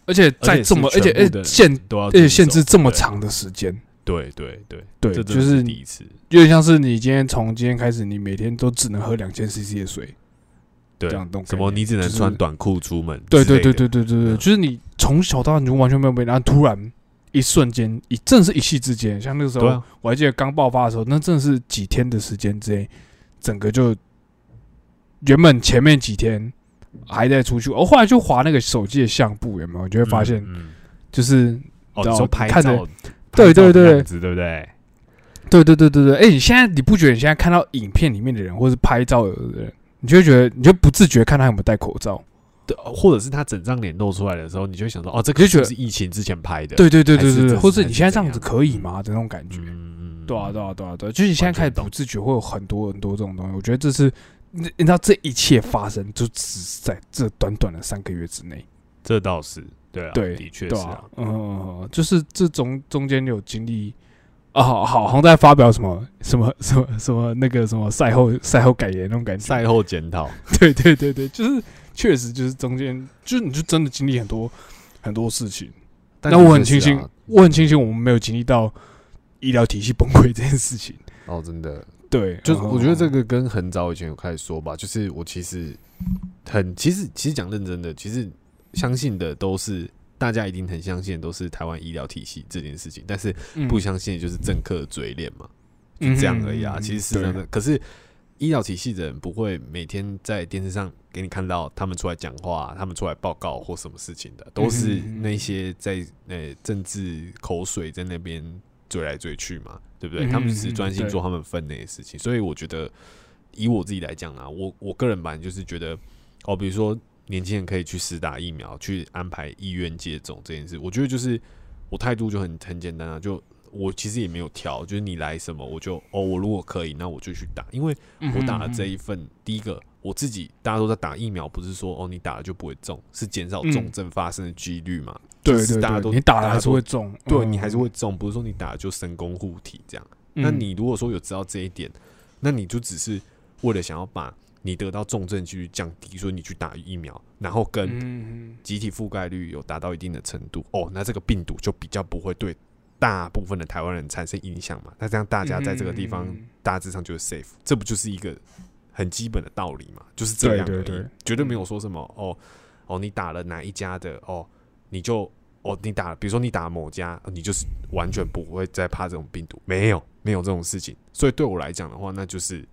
Speaker 2: 而且在这么而且而且限而且限制这么长的时间，
Speaker 1: 对对对
Speaker 2: 对，
Speaker 1: 这
Speaker 2: 就是
Speaker 1: 第一次，
Speaker 2: 有点像是你今天从今天开始，你每天都只能喝两千 CC 的水，
Speaker 1: 对
Speaker 2: 这样动
Speaker 1: 什么你只能穿短裤出门，
Speaker 2: 对对对对，对对对，
Speaker 1: 嗯
Speaker 2: 就是你从小到大你就完全没有被，然后突然一瞬间，一正是一夕之间，像那个时候
Speaker 1: 啊，
Speaker 2: 我还记得刚爆发的时候，那真的是几天的时间之内，整个就原本前面几天还在出去，我、后来就划那个手机的相簿，有没有？你就会发现就是
Speaker 1: 哦，
Speaker 2: 知道
Speaker 1: 你说拍
Speaker 2: 看着
Speaker 1: 照，
Speaker 2: 对对对
Speaker 1: 对不对？
Speaker 2: 对对对对对，哎、你现在你不觉得你现在看到影片里面的人，或是拍照的人，你就会觉得你就不自觉看他有没有戴口罩？
Speaker 1: 对，或者是他整张脸露出来的时候，你就会想说，哦，这个
Speaker 2: 你就
Speaker 1: 是疫情之前拍的？
Speaker 2: 对对对对对或
Speaker 1: 是
Speaker 2: 你现在这样子可以吗的那种感觉？
Speaker 1: 嗯嗯，
Speaker 2: 对啊对啊对啊对啊，就是你现在开始不自觉会有很多很多这种东西，我觉得这是你你知道这一切发生就只是在这短短的三个月之内，
Speaker 1: 这倒是对啊，
Speaker 2: 对
Speaker 1: 的确是啊，，
Speaker 2: 嗯就是这中中间有经历。啊，好好，好像在发表什么什么什么什么那个什么赛后赛后感言那种感觉，
Speaker 1: 赛后检讨，
Speaker 2: 对对对对，就是确实就是中间，就是你就真的经历很多很多事情。
Speaker 1: 但
Speaker 2: 那我很庆幸，
Speaker 1: 啊
Speaker 2: 我很庆幸我们没有经历到医疗体系崩溃这件事情。
Speaker 1: 哦，真的，
Speaker 2: 对，
Speaker 1: 就是我觉得这
Speaker 2: 个，
Speaker 1: 跟很早以前有开始说吧，就是我其实很，其实其实讲认真的，其实相信的都是大家一定很相信的都是台湾医疗体系这件事情，但是不相信的就是政客的嘴脸嘛，就这样而已啊。
Speaker 2: 嗯
Speaker 1: 其实是真的，可是医疗体系的人不会每天在电视上给你看到他们出来讲话、他们出来报告或什么事情的，都是
Speaker 2: 嗯
Speaker 1: 那些在呃政治口水在那边追来追去嘛，对不对？
Speaker 2: 嗯
Speaker 1: 他们只是专心做他们分内的事情，所以我觉得以我自己来讲啊，我我个人版就是觉得哦，比如说年轻人可以去实打疫苗，去安排医院接种这件事，我觉得就是我态度就很很简单啊，就我其实也没有挑，就是你来什么我就哦，我如果可以，那我就去打，因为我打了这
Speaker 2: 一，
Speaker 1: 一份，第一个我自己大家都在打疫苗，不是说哦你打了就不会中，是减少
Speaker 2: 嗯
Speaker 1: 重症发生的几率嘛？
Speaker 2: 对
Speaker 1: 就是
Speaker 2: 对
Speaker 1: 大家都
Speaker 2: 对，你打了还是会中，嗯
Speaker 1: 对你还是会中，不是说你打了就神功护体这样。那
Speaker 2: 嗯
Speaker 1: 你如果说有知道这一点，那你就只是为了想要把你得到重症几率降低，所以你去打疫苗，然后跟
Speaker 2: 嗯
Speaker 1: 集体覆盖率有达到一定的程度，哦，那这个病毒就比较不会对大部分的台湾人产生影响嘛。那这样大家在这个地方
Speaker 2: 嗯
Speaker 1: 大致上就是 safe，这不就是一个很基本的道理嘛？就是这样而已，绝对没有说什么哦哦，你打了哪一家的哦，你就哦你打，比如说你打某家，你就是完全不会再怕这种病毒，没有没有这种事情。所以对我来讲的话，那就是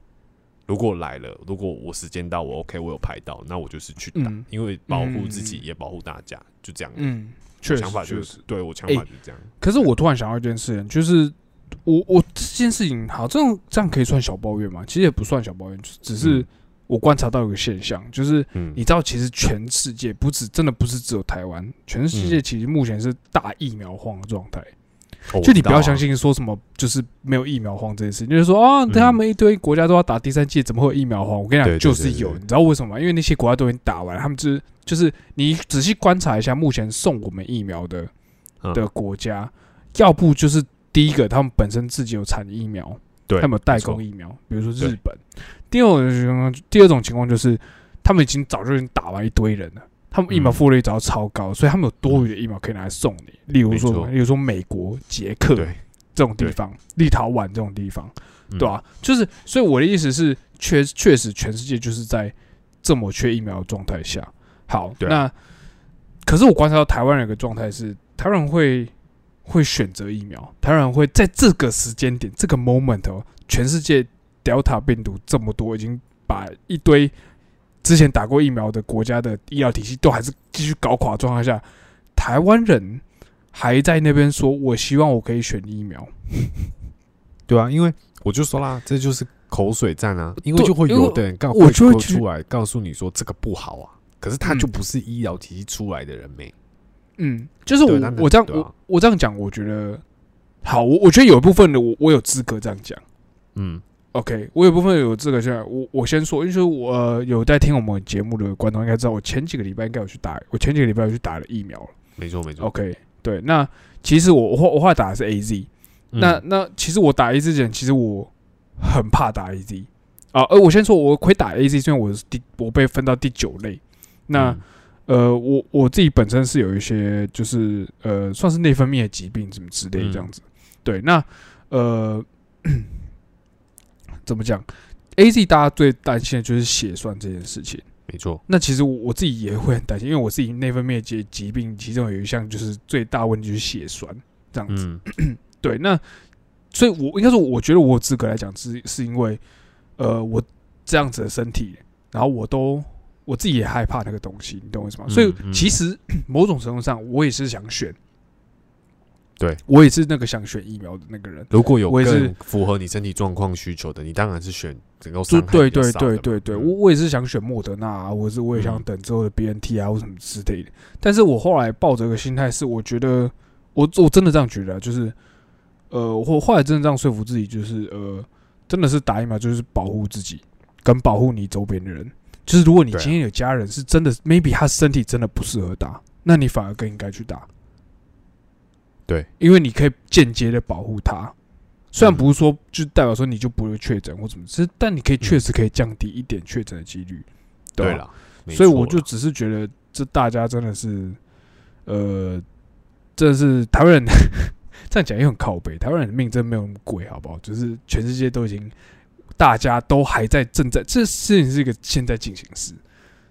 Speaker 1: 如果来了，如果我时间到，我 OK，我有排到，那我就是去打，
Speaker 2: 嗯
Speaker 1: 因为保护自己
Speaker 2: 嗯
Speaker 1: 也保护大家，就这样。
Speaker 2: 嗯，确实
Speaker 1: 想法就是对我想
Speaker 2: 哎
Speaker 1: 法就是这样。
Speaker 2: 可是我突然想到一件事情，就是我我这件事情，好，这种这样可以算小抱怨吗？其实也不算小抱怨，只只是
Speaker 1: 嗯
Speaker 2: 我观察到一个现象，就是
Speaker 1: 嗯
Speaker 2: 你知道，其实全世界不止，真的不是只有台湾，全世界其实目前是大疫苗荒的状态。
Speaker 1: 哦
Speaker 2: 就你不要相，信说什么就是没有疫苗荒这件事，就是说啊，他们一堆国家都要打第三剂，怎么会有疫苗荒？我跟你讲，就是有，你知道为什么吗？因为那些国家都已经打完，他们就是就是你仔细观察一下，目前送我们疫苗的
Speaker 1: 嗯
Speaker 2: 的国家，要不就是第一个，他们本身自己有产疫苗，
Speaker 1: 对，
Speaker 2: 他们有代工疫苗，比如说日本。第二种情况，第二种情况就是他们已经早就已经打完一堆人了，他们疫苗
Speaker 1: 嗯
Speaker 2: 覆盖率早就超高，所以他们有多余的疫苗可以拿来送你。例如说例如说美国、捷克这种地方，立陶宛这种地方，
Speaker 1: 嗯。
Speaker 2: 对啊，就是，所以我的意思是，确确实全世界就是在这么缺疫苗的状态下。好，那可是我观察到台湾人有个状态是，台湾人会会选择疫苗，台湾人会在这个时间点、这个 moment 哦，全世界 Delta 病毒这么多，已经把一堆之前打过疫苗的国家的医疗体系都还是继续搞垮状态下，台湾人还在那边说，我希望我可以选疫苗。
Speaker 1: 对啊，因为我就说啦，这就是口水战啊，因为就会有的人告
Speaker 2: 我就会
Speaker 1: 出来告诉你说这个不好啊，可是他
Speaker 2: 嗯
Speaker 1: 就不是医疗体系出来的人没，
Speaker 2: 嗯，就是我我这样、
Speaker 1: 啊
Speaker 2: 我我这样讲，我觉得好，我我觉得有一部分的我我有资格这样讲。
Speaker 1: 嗯
Speaker 2: OK，我有部分有资格这样，我我先说，因为我、呃、有在听我们节目的观众应该知道，我前几个礼拜应该有去打，我前几个礼拜有去打了疫苗了。
Speaker 1: 没错没错。
Speaker 2: OK，对，那其实我我后我后来打的是 AZ，、
Speaker 1: 嗯
Speaker 2: 那那其实我打 AZ 之前，其实我很怕打 AZ 啊，而我先说，我会打 AZ，是因为我是第我被分到第九类，那。
Speaker 1: 嗯
Speaker 2: 呃，我我自己本身是有一些就是呃，算是内分泌的疾病什么之类
Speaker 1: 嗯
Speaker 2: 这样子。对，那呃，怎么讲？A Z 大家最担心的就是血栓这件事情。
Speaker 1: 没错，
Speaker 2: 那其实我我自己也会很担心，因为我自己内分泌的疾疾病，其中有一项就是最大问题就是血栓这样子。
Speaker 1: 嗯
Speaker 2: 对，那所以我应该说，我觉得我有资格来讲，是是因为呃，我这样子的身体，然后我都我自己也害怕那个东西，你懂我意思吗？
Speaker 1: 嗯
Speaker 2: 所以
Speaker 1: 嗯
Speaker 2: 其实 某种程度上，我也是想选，
Speaker 1: 对
Speaker 2: 我也是那个想选疫苗的那个人。
Speaker 1: 如果有
Speaker 2: 我也是
Speaker 1: 更符合你身体状况需求的，你当然是选整个
Speaker 2: 就
Speaker 1: 伤害
Speaker 2: 对对对对对，
Speaker 1: 嗯
Speaker 2: 我我也是想选莫德纳、啊，我是我也想
Speaker 1: 嗯
Speaker 2: 等之后的 BNT 啊或什么之类的。但是我后来抱着个心态是，我觉得我我真的这样觉得啊，就是呃，我后来真的这样说服自己，就是呃，真的是打疫苗就是保护自己跟保护你周边的人。就是如果你今天有家人是真的，maybe 他身体真的不适合打，那你反而更应该去打。
Speaker 1: 对，
Speaker 2: 因为你可以间接的保护他，虽然
Speaker 1: 嗯
Speaker 2: 不是说就代表说你就不会确诊或怎么，只是但你可以确实可以降低一点确诊的几率。吧
Speaker 1: 对了，
Speaker 2: 所以我就只是觉得这大家真的是，呃，这是台湾人 这样讲也很靠北，台湾人的命真没有那么贵，好不好？就是全世界都已经，大家都还在正在，这事情是一个现在进行时，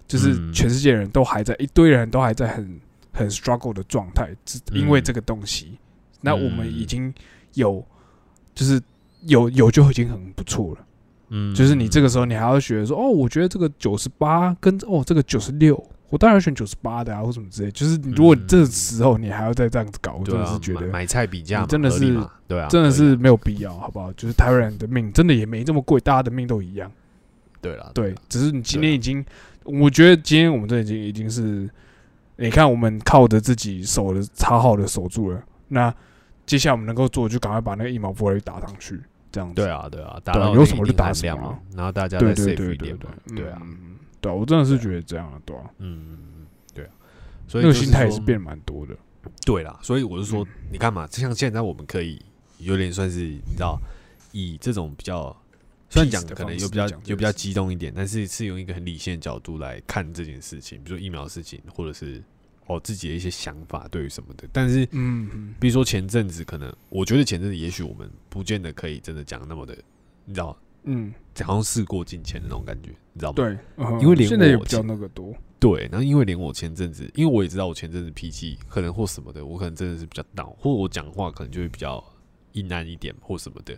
Speaker 2: 就是
Speaker 1: 嗯
Speaker 2: 全世界人都还在，一堆人都还在很很 struggle 的状态，只因为
Speaker 1: 嗯
Speaker 2: 这个东西，那我们
Speaker 1: 嗯
Speaker 2: 已经有，就是有有就已经很不错了。
Speaker 1: 嗯
Speaker 2: 就是你这个时候，你还要学说，哦，我觉得这个九十八跟哦这个九十六，我当然选九十八的啊，或什么之类。就是如果这个时候你还要再这样子搞，我真的是觉得
Speaker 1: 买买菜比价嘛，
Speaker 2: 你真的是
Speaker 1: 对啊，
Speaker 2: 真的是没有必要，好不好？就是台湾人的命真的也没这么贵，大家的命都一样。
Speaker 1: 对了，
Speaker 2: 对，只是你今天已经，我觉得今天我们这已经已经是，你看我们靠着自己守的插好的守住了，那接下来我们能够做，就赶快把那个疫苗玻璃打上去，这样子。
Speaker 1: 对啊，对啊，达
Speaker 2: 对啊
Speaker 1: 到那一定
Speaker 2: 有什么就打什么啊，
Speaker 1: 然后大家
Speaker 2: 对
Speaker 1: 再
Speaker 2: 对
Speaker 1: safe
Speaker 2: 对对
Speaker 1: 一点，
Speaker 2: 对，
Speaker 1: 对啊，
Speaker 2: 对啊，我真的是觉得这样啊，对啊，
Speaker 1: 嗯，对啊，所以
Speaker 2: 心态也是变蛮多的。
Speaker 1: 对啦，所以我是说
Speaker 2: 嗯，
Speaker 1: 你看嘛，就像现在我们可以有点算是你知道，以这种比较虽然讲可能又比较
Speaker 2: 方式讲这
Speaker 1: 又比较激动一点，但是是用一个很理性的角度来看这件事情，比如说疫苗的事情，或者是哦自己的一些想法对于什么的。但是
Speaker 2: 嗯嗯，
Speaker 1: 比如说前阵子可能，我觉得前阵子也许我们不见得可以真的讲那么的，你知道，
Speaker 2: 嗯，
Speaker 1: 好像事过境迁的那种感觉，你知道吗？
Speaker 2: 对，嗯
Speaker 1: 因为连
Speaker 2: 现在也比较那个多，
Speaker 1: 对，然后因为连我前阵子，因为我也知道我前阵子脾气可能或什么的，我可能真的是比较闹，或我讲话可能就会比较阴暗一点或什么的。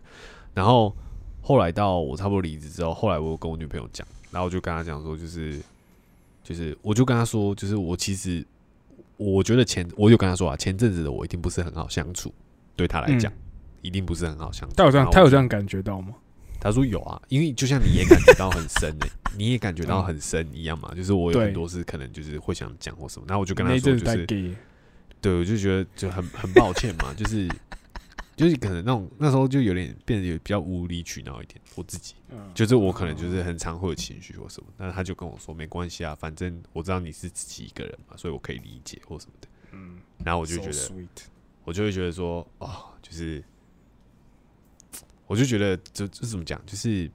Speaker 1: 然后后来到我差不多离职之后，后来我有跟我女朋友讲，然后我就跟她讲说，就是就是我就跟她说，就是我其实我觉得前我就跟她说啊，前阵子的我一定不是很好相处，对她来讲、
Speaker 2: 嗯
Speaker 1: 一定不是很好相处。
Speaker 2: 她有这样，
Speaker 1: 然后我就
Speaker 2: 他有这样感觉到吗？
Speaker 1: 他说有啊，因为就像你也感觉到很深诶、你也感觉到很深一样嘛。就是我有很多事可能就是会想讲或什么，然后我就跟他说，就是对，我就觉得就很很抱歉嘛，就是就是可能那种那时候就有点变得有比较无理取闹一点，我自己
Speaker 2: 嗯
Speaker 1: 就是我可能就是很常会有情绪或什么，但是他就跟我说没关系啊，反正我知道你是自己一个人嘛，所以我可以理解或什么的。
Speaker 2: 嗯，
Speaker 1: 然后我就觉得我就会觉得说，哦，就是，我就觉得这这怎么讲，就是，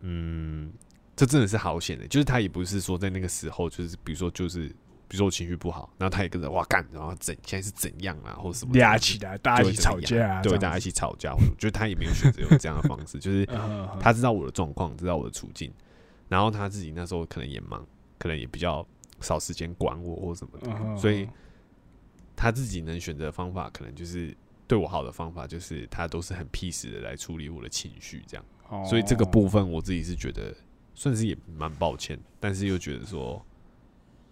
Speaker 1: 嗯，这真的是好险的，就是他也不是说在那个时候，就是比如说就是，比如说我情绪不好，然后他也跟着哇干，然后怎现在是怎样啊，或者什么
Speaker 2: 压起来，大家一起吵架啊，
Speaker 1: 对，大家一起吵架，我觉得他也没有选择用这样的方式，就是他知道我的状况，知道我的处境，然后他自己那时候可能也忙，可能也比较少时间管我或什么的，所以他自己能选择的方法，可能就是对我好的方法，就是他都是很 peace 的来处理我的情绪，这样。
Speaker 2: 哦
Speaker 1: 所以这个部分我自己是觉得算是也蛮抱歉，但是又觉得说，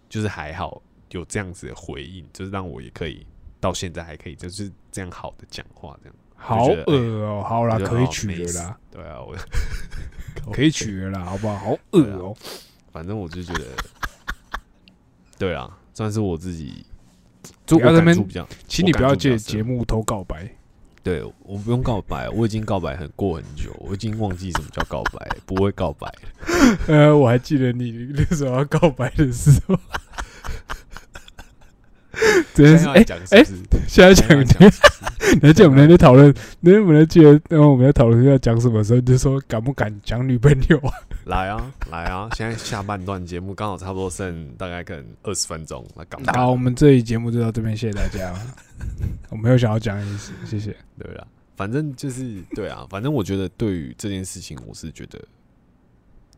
Speaker 1: 就是还好有这样子的回应，就是让我也可以到现在还可以就是这样好的讲话，这样。
Speaker 2: 好恶哦，好啦，可以取了啦，
Speaker 1: 对啊，我
Speaker 2: 可以取了啦，好不好？好恶哦，
Speaker 1: 反正我就觉得，对啊，算是我自己，
Speaker 2: 不要在那边请你不要借节目偷告白，
Speaker 1: 对我不用告白，我已经告白很过很久，我已经忘记什么叫告白，不会告白。
Speaker 2: 呃，我还记得你 那时候要告白的时候，真的是哎
Speaker 1: 现在讲是不是？
Speaker 2: 现在讲
Speaker 1: 现在要讲
Speaker 2: 你，你还记得我们那天讨论，那天我们在记得，然后我们在讨论要讲什么时候，你就说敢不敢讲女朋友啊？
Speaker 1: 来啊，来啊！现在下半段节目刚好差不多剩大概可能二十分钟，那赶快
Speaker 2: 好，我们这一节目就到这边，谢谢大家。我没有想要讲的意思，谢谢。
Speaker 1: 对啦，反正就是对啊，反正我觉得对于这件事情，我是觉得，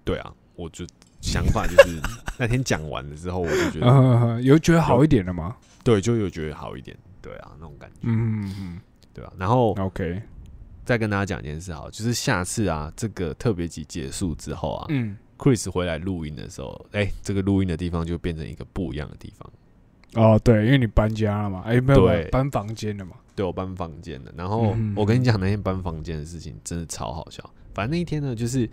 Speaker 1: 对啊，我就想法就是那天讲完了之后，我就觉得，
Speaker 2: 嗯，有觉得好一点了吗？
Speaker 1: 对，就有觉得好一点，对啊，那种感觉，
Speaker 2: 嗯嗯
Speaker 1: 对啊。然后
Speaker 2: 嗯，OK，
Speaker 1: 再跟大家讲一件事，好，就是下次啊，这个特别集结束之后啊、
Speaker 2: 嗯
Speaker 1: ，c h r i s 回来录音的时候，哎、这个录音的地方就变成一个不一样的地方。
Speaker 2: 哦，对，因为你搬家了嘛，哎，没有
Speaker 1: 对
Speaker 2: 搬房间了嘛，
Speaker 1: 对我搬房间的。然后
Speaker 2: 嗯
Speaker 1: 我跟你讲，那天搬房间的事情真的超好笑。反正那一天呢，就是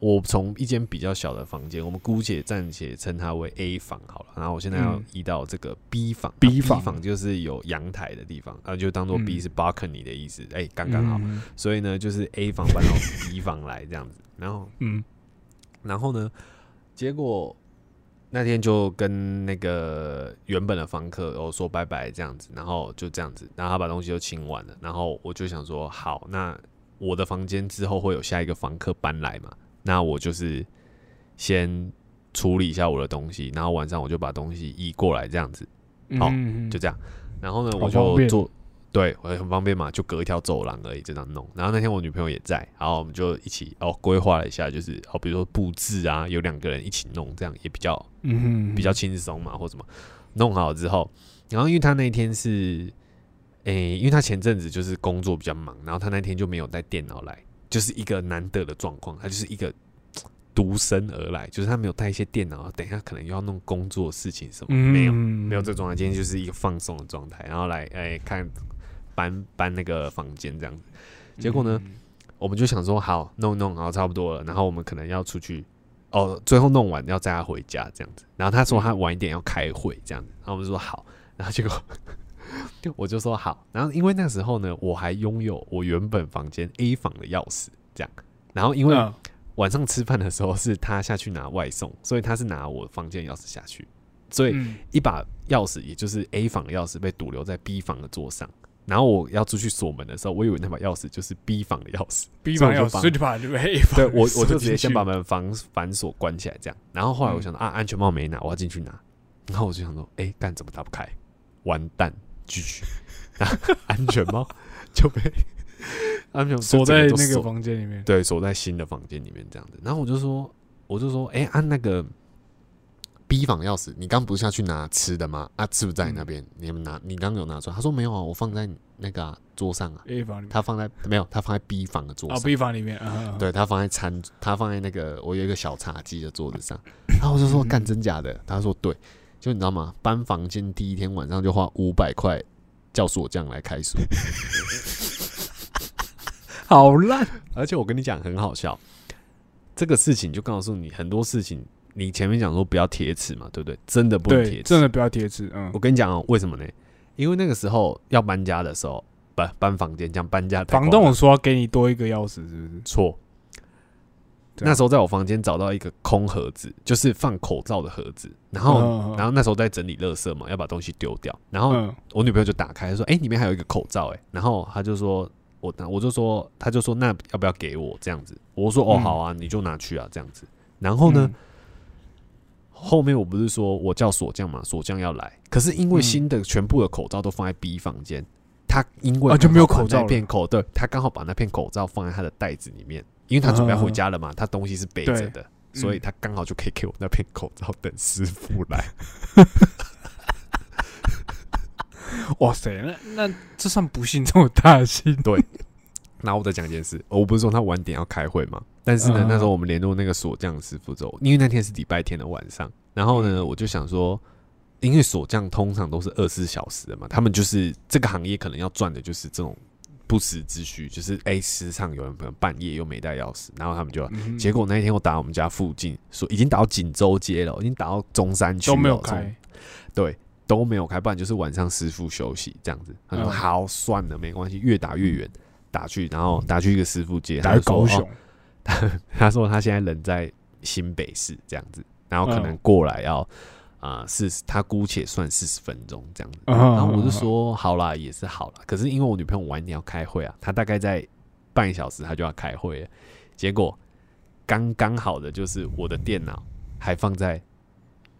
Speaker 1: 我从一间比较小的房间，我们姑且暂且称它为 A 房好了。然后我现在要
Speaker 2: 嗯
Speaker 1: 移到这个 B 房
Speaker 2: B 房
Speaker 1: 房就是有阳台的地方，啊，就当做 B
Speaker 2: 嗯
Speaker 1: 是 balcony 的意思，哎、刚刚好。
Speaker 2: 嗯
Speaker 1: 所以呢，就是 A 房搬到 B 房来这样子。然后
Speaker 2: 嗯
Speaker 1: 然后呢，结果那天就跟那个原本的房客哦说拜拜这样子，然后就这样子，然后他把东西都清完了，然后我就想说，好，那我的房间之后会有下一个房客搬来嘛，那我就是先处理一下我的东西，然后晚上我就把东西移过来这样子，好
Speaker 2: 嗯
Speaker 1: 就这样。然后呢，我就做，对我很方便嘛，就隔一条走廊而已，这样弄。然后那天我女朋友也在，然后我们就一起哦规划了一下，就是哦，比如说布置啊，有两个人一起弄，这样也比较
Speaker 2: 嗯
Speaker 1: 比较轻松嘛，或什么。弄好之后，然后因为他那一天是，诶、因为他前阵子就是工作比较忙，然后他那天就没有带电脑来，就是一个难得的状况，他就是一个独身而来，就是他没有带一些电脑，等一下可能又要弄工作事情什么，没有。没有这个状态，今天就是一个放松的状态，然后来哎、看搬搬那个房间这样子。结果呢，
Speaker 2: 嗯
Speaker 1: 我们就想说好弄一弄好差不多了，然后我们可能要出去哦，最后弄完要载他回家这样子。然后他说他晚一点要开会这样子，然后我们就说好，然后结果 我就说好，然后因为那时候呢，我还拥有我原本房间 A 房的钥匙这样，然后因为
Speaker 2: 嗯
Speaker 1: 晚上吃饭的时候是他下去拿外送，所以他是拿我房间钥匙下去，所以。
Speaker 2: 嗯
Speaker 1: 一把钥匙，也就是 A 房的钥匙被堵留在 B 房的桌上。然后我要出去锁门的时候，我以为那把钥匙就是 B 房的钥匙
Speaker 2: ，B 房钥匙，所以就把那个 A 房
Speaker 1: 对我我就直接先把门房反锁关起来，这样。然后后来我想到、啊，安全帽没拿，我要进去拿。然后我就想说，哎、干怎么打不开？完蛋，安全帽 就被 安全
Speaker 2: 锁在那个房间里面。
Speaker 1: 对，锁在新的房间里面这样子。然后我就说，我就说，哎、按、那个 B 房钥匙，你刚不是下去拿吃的吗？啊，是不是在你那边？你们拿，你刚刚有拿出来？他说没有啊，我放在那个啊、桌上啊。
Speaker 2: A 房里面
Speaker 1: 他放在没有，他放在 B 房的桌
Speaker 2: 啊
Speaker 1: 上。
Speaker 2: ，B 房里面啊，
Speaker 1: 对他放在餐，他放在那个我有一个小茶几的桌子上。然后我就说干真假的？他说对，就你知道吗？搬房间第一天晚上就花五百块叫锁匠来开锁。
Speaker 2: 好烂。
Speaker 1: 而且我跟你讲很好笑，这个事情就告诉你很多事情，你前面讲说不要贴纸嘛，对不对？真的不能贴
Speaker 2: 对，
Speaker 1: 纸，
Speaker 2: 真的不要贴纸。嗯
Speaker 1: 我，跟你讲哦，为什么呢？因为那个时候要搬家的时候，不搬房间，讲搬家，
Speaker 2: 房东有说要给你多一个钥匙，是不是？
Speaker 1: 错。那时候在我房间找到一个空盒子，就是放口罩的盒子，然后，
Speaker 2: 嗯
Speaker 1: 然后那时候在整理垃圾嘛，要把东西丢掉，然后
Speaker 2: 嗯。
Speaker 1: 我女朋友就打开说：“哎、里面还有一个口罩。”哎，然后她就说：“我我就说，她就说那要不要给我？这样子？”我说：“哦，
Speaker 2: 嗯。
Speaker 1: 好啊，你就拿去啊，这样子。”然后呢，
Speaker 2: 嗯。
Speaker 1: 后面我不是说我叫锁匠嘛，锁匠要来，可是因为
Speaker 2: 嗯
Speaker 1: 新的全部的口罩都放在 B 房间，他因为
Speaker 2: 啊就没有口罩
Speaker 1: 片口，对他刚好把那片口罩放在他的袋子里面，因为他准备要回家了嘛，他东西是背着的，所以
Speaker 2: 嗯
Speaker 1: 他刚好就可以给我那片口罩等师傅来。
Speaker 2: 哇塞，那那这算不幸中的大幸。
Speaker 1: 然后我再讲一件事，我不是说他晚点要开会嘛，但是呢，
Speaker 2: 嗯
Speaker 1: 那时候我们联络那个锁匠师傅之后，因为那天是礼拜天的晚上，然后呢，我就想说，因为锁匠通常都是二十四小时的嘛，他们就是这个行业可能要赚的就是这种不时之需，就是哎，时常有人可能半夜又没带钥匙，然后他们就。
Speaker 2: 嗯
Speaker 1: 结果那一天我打我们家附近，说已经打到锦州街了，已经打到中山区
Speaker 2: 都没有开，
Speaker 1: 对，都没有开，不然就是晚上师傅休息这样子。他说、
Speaker 2: 嗯
Speaker 1: 好，算了，没关系，越打越远，打去，然后打去一个师傅街，
Speaker 2: 打高雄
Speaker 1: 哦，他说他现在人在新北市这样子，然后可能
Speaker 2: 嗯
Speaker 1: 过来要啊四十，他姑且算四十分钟这样然后我就说好啦，也是好啦，可是因为我女朋友晚一点要开会啊，她大概在半小时她就要开会了，结果刚刚好的就是我的电脑还放在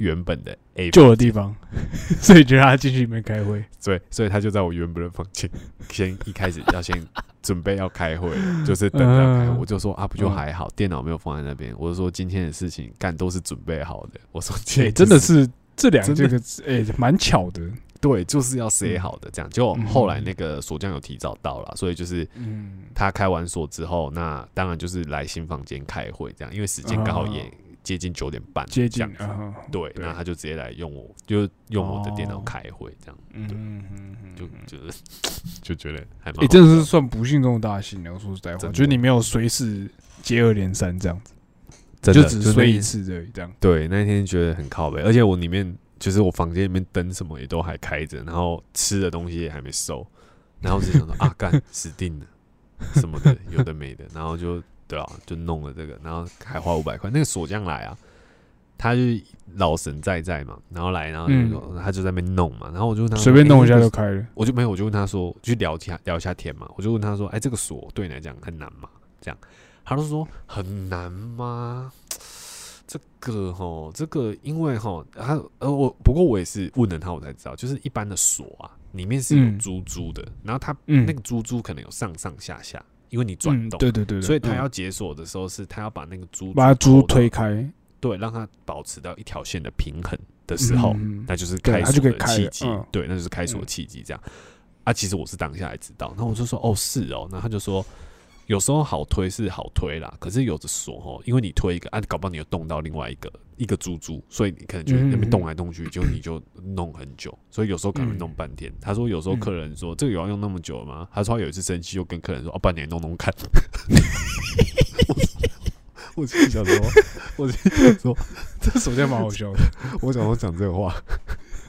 Speaker 1: 原本的 A
Speaker 2: 旧的地方，所以就让他进去里面开会。
Speaker 1: 对，所以他就在我原本的房间，先一开始要先准备要开会，就是等着要开我就说啊，不就
Speaker 2: 嗯
Speaker 1: 还好，电脑没有放在那边。我就说今天的事情干都是准备好的。我说今
Speaker 2: 哎，
Speaker 1: 天
Speaker 2: 真的
Speaker 1: 是
Speaker 2: 这两这个哎，蛮巧的。
Speaker 1: 对，就是要写好的这样。结果
Speaker 2: 嗯
Speaker 1: 后来那个锁匠有提早到了，所以就是
Speaker 2: 嗯，
Speaker 1: 他开完锁之后，那当然就是来新房间开会这样，因为时间刚好也
Speaker 2: 哦
Speaker 1: 接近九点半，
Speaker 2: 接近。啊，
Speaker 1: 对，
Speaker 2: 对
Speaker 1: 那他就直接来用我，就用我的电脑
Speaker 2: 哦
Speaker 1: 开会，这样就
Speaker 2: 嗯
Speaker 1: 就 就觉得还蛮
Speaker 2: 真的是算不幸中的大幸的。我说实在话，
Speaker 1: 真的
Speaker 2: 就是你没有随时接二连三这样子，就只睡一次而已，这样。
Speaker 1: 对，那天觉得很靠背，而且我里面就是我房间里面灯什么也都还开着，然后吃的东西也还没收，然后我就想说啊，干死定了什么的，有的没的，然后就对啊，就弄了这个，然后还花五百块。那个锁匠来啊，他就老神在在嘛，然后来，然后就说、他就在那边弄嘛，然后我就问他
Speaker 2: 随便弄一下就开了。
Speaker 1: 我就没有，我就问他说，去聊一下聊一下天嘛，我就问他说，哎、这个锁对你来讲很难吗？这样，他就说很难吗？这个吼，这个因为吼，他呃我不过我也是问了他，我才知道，就是一般的锁啊，里面是有
Speaker 2: 嗯
Speaker 1: 珠珠的，然后它
Speaker 2: 嗯
Speaker 1: 那个珠珠可能有上上下下，因为你转
Speaker 2: 嗯，
Speaker 1: 动，
Speaker 2: 对对对，对
Speaker 1: 所以他
Speaker 2: 嗯。
Speaker 1: 要解锁的时候是他要把那个珠
Speaker 2: 把珠推，开。
Speaker 1: 对，让它保持到一条线的平衡的时候，那就是开锁的契机，
Speaker 2: 嗯。
Speaker 1: 对，那就是开锁的契机。这样、啊，其实我是当下才知道，那我就说哦是哦，那他就说有时候好推是好推啦，可是有的锁哦，因为你推一个啊，搞不好你又动到另外一个一个珠珠，所以你可能就那边动来动去，就你就弄很久，所以有时候可能弄半天。他说有时候客人说、这个有要用那么久吗？他说他有一次生气，就跟客人说哦，半年弄弄看。我心里想说，我心里想说，
Speaker 2: 这首先蛮好笑的，
Speaker 1: 我想说讲这个话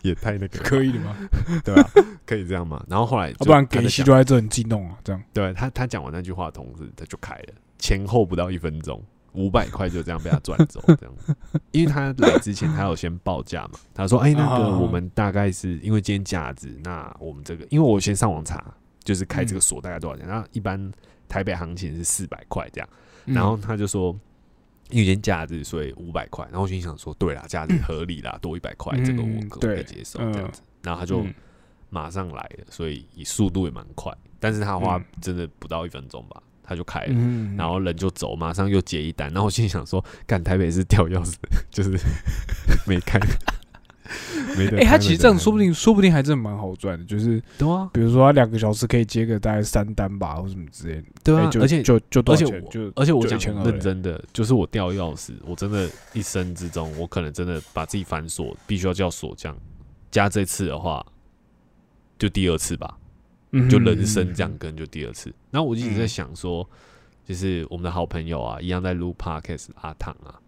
Speaker 1: 也太那个
Speaker 2: 可以的吗？
Speaker 1: 对吧、可以这样嘛？然后后来
Speaker 2: 不然给戏就在这很激动啊，这样。
Speaker 1: 对他他讲完那句话同时，他就开了，前后不到一分钟，五百块就这样被他赚走，这样。因为他来之前他有先报价嘛，他说：“哎、那个
Speaker 2: 啊
Speaker 1: 我们大概是因为今天价值，那我们这个，因为我先上网查，就是开这个锁大概多少钱？那、一般台北行情是四百块这样。
Speaker 2: 嗯
Speaker 1: 然后他就说，因为今天假日，所以五百块。然后我心想说，对啦，假日合理啦，多一百块，这个我
Speaker 2: 嗯
Speaker 1: 可可以接受
Speaker 2: 嗯
Speaker 1: 这样子。然后他就
Speaker 2: 嗯
Speaker 1: 马上来了，所以以速度也蛮快，但是他花
Speaker 2: 嗯
Speaker 1: 真的不到一分钟吧，他就开了。
Speaker 2: 嗯，
Speaker 1: 然后人就走，马上又接一单，然后我心里想说，干台北是掉钥匙，就是 没开，没得
Speaker 2: 哎，他其实这样说不定说不定还真的蛮好赚的，就是
Speaker 1: 对啊，
Speaker 2: 比如说他两个小时可以接个大概三单吧，或什么之类的。
Speaker 1: 对啊而且
Speaker 2: 就就多
Speaker 1: 而且
Speaker 2: 就
Speaker 1: 而且我讲
Speaker 2: 就1000二
Speaker 1: 认真的，就是我掉钥匙，我真的一生之中，我可能真的把自己反锁，必须要叫锁匠。加这次的话，就第二次吧，
Speaker 2: 嗯
Speaker 1: 就人生这样跟就第二次。然后我一直在
Speaker 2: 嗯
Speaker 1: 想说，就是我们的好朋友啊，一样在录 podcast 阿唐啊，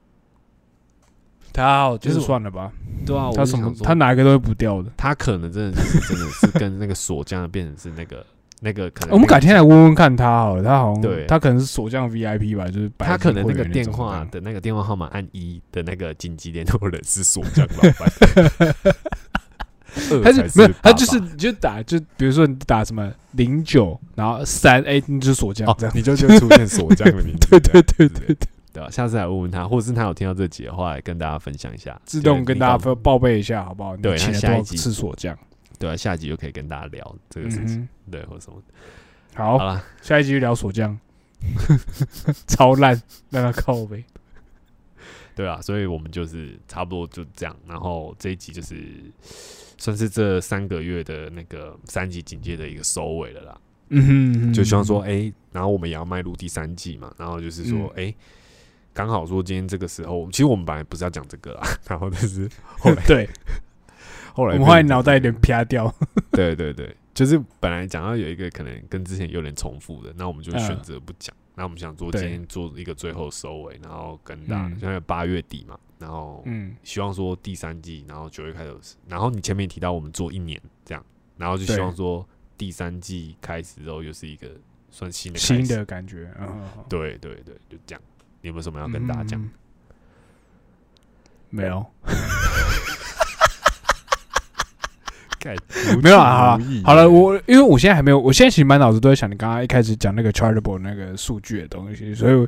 Speaker 2: 他好，就是算了吧。
Speaker 1: 对啊，我
Speaker 2: 他什么他哪一个都会不掉的。
Speaker 1: 他可能真的是真的是跟那个锁匠变成是那个那个可能
Speaker 2: 我们改天来问问看他好了，他好像
Speaker 1: 对
Speaker 2: 他可能是锁匠 VIP 吧，就是
Speaker 1: 他可能那个电话的那个电话号码按一的那个紧急联络人是锁匠老板，
Speaker 2: 他是没有，他就是
Speaker 1: 爸
Speaker 2: 你就打就比如说你打什么零九，然后三 A，你就锁匠
Speaker 1: 哦
Speaker 2: 这样。，
Speaker 1: 你就就出现锁匠的名字，
Speaker 2: 对对对
Speaker 1: 这样之类的
Speaker 2: 对
Speaker 1: 吧，啊，下次来问问他，或者是他有听到这集的话，来跟大家分享一下，
Speaker 2: 自动跟大家报报备一下好不好？
Speaker 1: 对下一集
Speaker 2: 吃锁匠？
Speaker 1: 对啊，下集就可以跟大家聊这个事情，
Speaker 2: 嗯
Speaker 1: 对，或者什么。
Speaker 2: 哼，好
Speaker 1: 好，了，
Speaker 2: 下一集就聊锁匠，超烂，让他靠呗。
Speaker 1: 对啊，所以我们就是差不多就这样，然后这一集就是算是这三个月的那个三级警戒的一个收尾了啦。
Speaker 2: 嗯哼，
Speaker 1: 就希望说，哎、然后我们也要迈入第三季嘛，然后就是说，
Speaker 2: 嗯
Speaker 1: 哎、刚好说今天这个时候，其实我们本来不是要讲这个啊，然后但是后来
Speaker 2: 对，
Speaker 1: 后来
Speaker 2: 我们后来脑袋有点啪掉。
Speaker 1: 对对对，就是本来讲到有一个可能跟之前有点重复的，那我们就
Speaker 2: 嗯
Speaker 1: 选择不讲。那我们想做今天做一个最后收尾，然后跟大家
Speaker 2: 嗯
Speaker 1: 现在八月底嘛，然后
Speaker 2: 嗯，
Speaker 1: 希望说第三季，然后九月开始，然后你前面提到我们做一年这样，然后就希望说第三季开始之后又是一个算新的开
Speaker 2: 新的感觉。嗯，
Speaker 1: 对对对，就这样。你有没有什么要跟大家讲？
Speaker 2: 嗯没有，
Speaker 1: 干
Speaker 2: 没有啊，好了，好了，我因为我现在还没有，我现在其实满脑子都在想你刚刚一开始讲那个 chartable 那个数据的东西，所以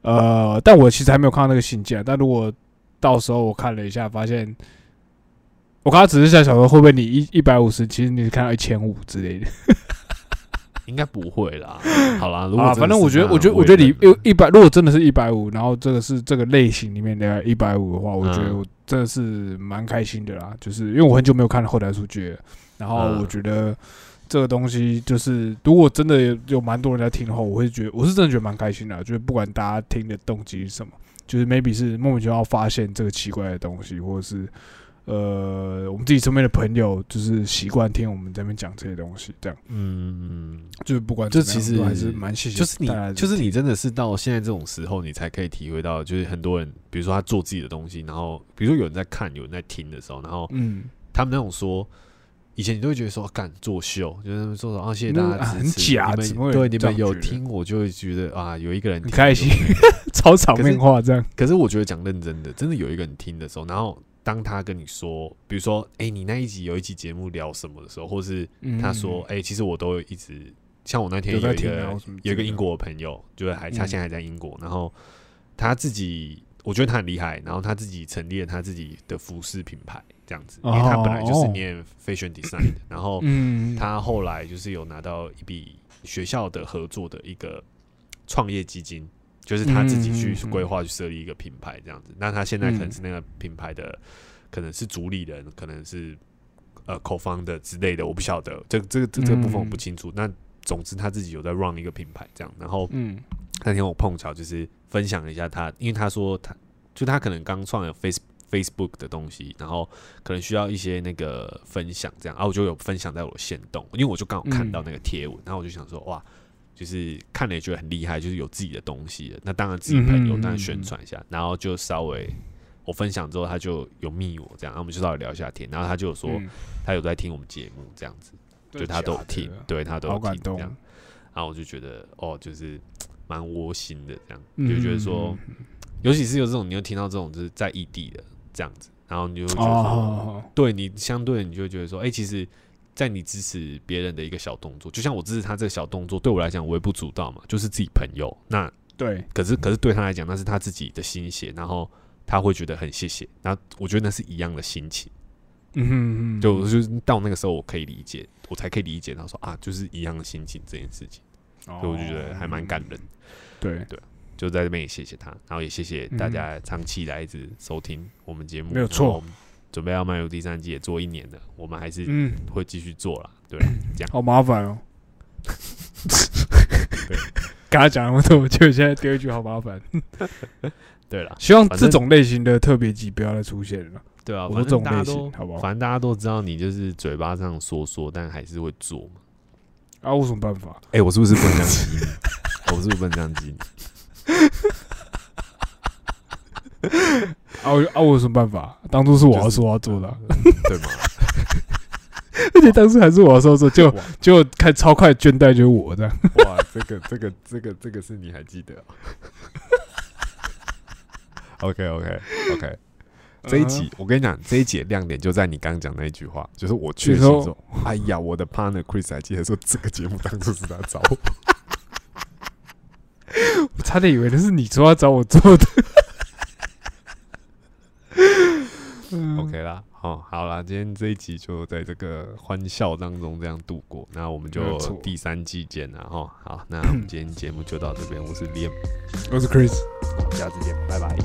Speaker 2: 呃，但我其实还没有看到那个信件。但如果到时候我看了一下，发现我刚刚只是在想说，会不会你一一百五十，其实你看到一千五之类的
Speaker 1: 应该不会啦。好啦，如果
Speaker 2: 啊？反正我觉得，我觉得，我觉得你
Speaker 1: 有
Speaker 2: 一百，如果真的是一百五，然后这个是这个类型里面的一百五的话，我觉得
Speaker 1: 嗯
Speaker 2: 我真的是蛮开心的啦。就是因为我很久没有看后台数据，然后
Speaker 1: 嗯
Speaker 2: 我觉得这个东西就是，如果真的有有蛮多人在听的话，我会觉得我是真的觉得蛮开心的啊。就是不管大家听的动机是什么，就是 maybe 是莫名其妙发现这个奇怪的东西，或者是呃我们自己身边的朋友就是习惯听我们这边讲这些东西，这样。
Speaker 1: 嗯，
Speaker 2: 就是不管
Speaker 1: 就
Speaker 2: 怎么样
Speaker 1: 其实
Speaker 2: 还是蛮谢谢
Speaker 1: 就是你就是你真的是到现在这种时候，你才可以体会到，就是很多人，比如说他做自己的东西，然后比如说有人在看，有人在听的时候，然后
Speaker 2: 嗯，
Speaker 1: 他们那种说，以前你都会觉得说敢作秀，就是说说啊谢谢大家
Speaker 2: 那很假
Speaker 1: 你
Speaker 2: 怎
Speaker 1: 对你们有听，我就会觉得啊有一个人听
Speaker 2: 很开心，超 场面化这样，
Speaker 1: 可是我觉得讲认真的，真的有一个人听的时候，然后当他跟你说，比如说，哎、你那一集有一集节目聊什么的时候，或是他说，哎、其实我都一直，像我那天
Speaker 2: 嗯有
Speaker 1: 一个有一个英国的朋友，就是还他
Speaker 2: 嗯
Speaker 1: 现在还在英国，然后他自己，我觉得他很厉害，然后他自己成立了他自己的服饰品牌，这样子，因为他本来就是
Speaker 2: 哦
Speaker 1: 念 fashion design 的，然后
Speaker 2: 嗯，
Speaker 1: 他后来就是有拿到一笔学校的合作的一个创业基金，就是他自己去规划去设立一个品牌这样子。那他现在可能
Speaker 2: 嗯
Speaker 1: 是那个品牌的，可能是主理人，可能是呃口方的之类的，我不晓得。这这个这这个部分我不
Speaker 2: 嗯
Speaker 1: 清楚。那总之他自己有在 run 一个品牌这样，然后
Speaker 2: 嗯。
Speaker 1: 那天我碰巧就是分享一下他，因为他说他就他可能刚创了 Face Facebook 的东西，然后可能需要一些那个分享这样，啊，我就有分享在我的线动，因为我就刚好看到那个贴文，然后我就想说哇，就是看了也觉得很厉害，就是有自己的东西了，那当然自己朋友当然宣传一下，然后就稍微。我分享之后，他就有密我这样，然后我们就稍微聊一下天，然后他就有说
Speaker 2: 嗯。
Speaker 1: 他有在听我们节目这样子，就他都有听，对他都有听这样，然后我就觉得哦，就是蛮窝心的这样，
Speaker 2: 嗯
Speaker 1: 就觉得说，尤其是有这种你又听到这种就是在异地的这样子，然后你就会觉得说，
Speaker 2: 哦，
Speaker 1: 对你相对你就会觉得说，哎、其实，在你支持别人的一个小动作，就像我支持他这个小动作，对我来讲微不足道嘛，就是自己朋友。那
Speaker 2: 对，
Speaker 1: 可是可是对他来讲，那是他自己的心血，然后他会觉得很谢谢，然后我觉得那是一样的心情。
Speaker 2: 嗯哼嗯，
Speaker 1: 就就是到那个时候，我可以理解，我才可以理解他说啊，就是一样的心情这件事情，
Speaker 2: 哦
Speaker 1: 所以我就觉得还蛮感人。
Speaker 2: 对对，
Speaker 1: 就在这边也谢谢他，然后也谢谢大家长期来一直收听我们节目，
Speaker 2: 嗯没有错
Speaker 1: 准备要迈入第三季也做一年了，我们还是
Speaker 2: 嗯，
Speaker 1: 会继续做啦。对，这样
Speaker 2: 好麻烦哦。
Speaker 1: 对，
Speaker 2: 跟他讲那么多，就现在丢一句好麻烦。
Speaker 1: 对了，
Speaker 2: 希望
Speaker 1: 反正
Speaker 2: 这种类型的特别集不要再出现了。
Speaker 1: 对啊，反正
Speaker 2: 我说这种类型，好不好？
Speaker 1: 反正大家都知道你就是嘴巴上说说，但还是会做嘛。
Speaker 2: 啊，我有什么办法？
Speaker 1: 哎、我是不是不能这样激你？我是不是不能这样激你？
Speaker 2: 啊，我啊，我有什么办法？当初是我要说我要做的啊，
Speaker 1: 对吗？
Speaker 2: 而且当时还是我要说做，就
Speaker 1: 哇
Speaker 2: 就看超快倦怠就是我这样。
Speaker 1: 哇，这个这个这个这个是你还记得、OK OK OK，这一集我跟你讲，这一集的亮点就在你刚刚讲那一句话，就是我确实
Speaker 2: 你说
Speaker 1: 说，哎呀，我的 partner Chris 还记得说这个节目当初是他找我，
Speaker 2: 我差点以为那是你说要找我做的。嗯
Speaker 1: OK 啦，好，好啦，今天这一集就在这个欢笑当中这样度过，那我们就第三季见了哈。好，那我们今天节目就到这边，我是 Liam，
Speaker 2: 我是 Chris。
Speaker 1: 好下次见，拜拜。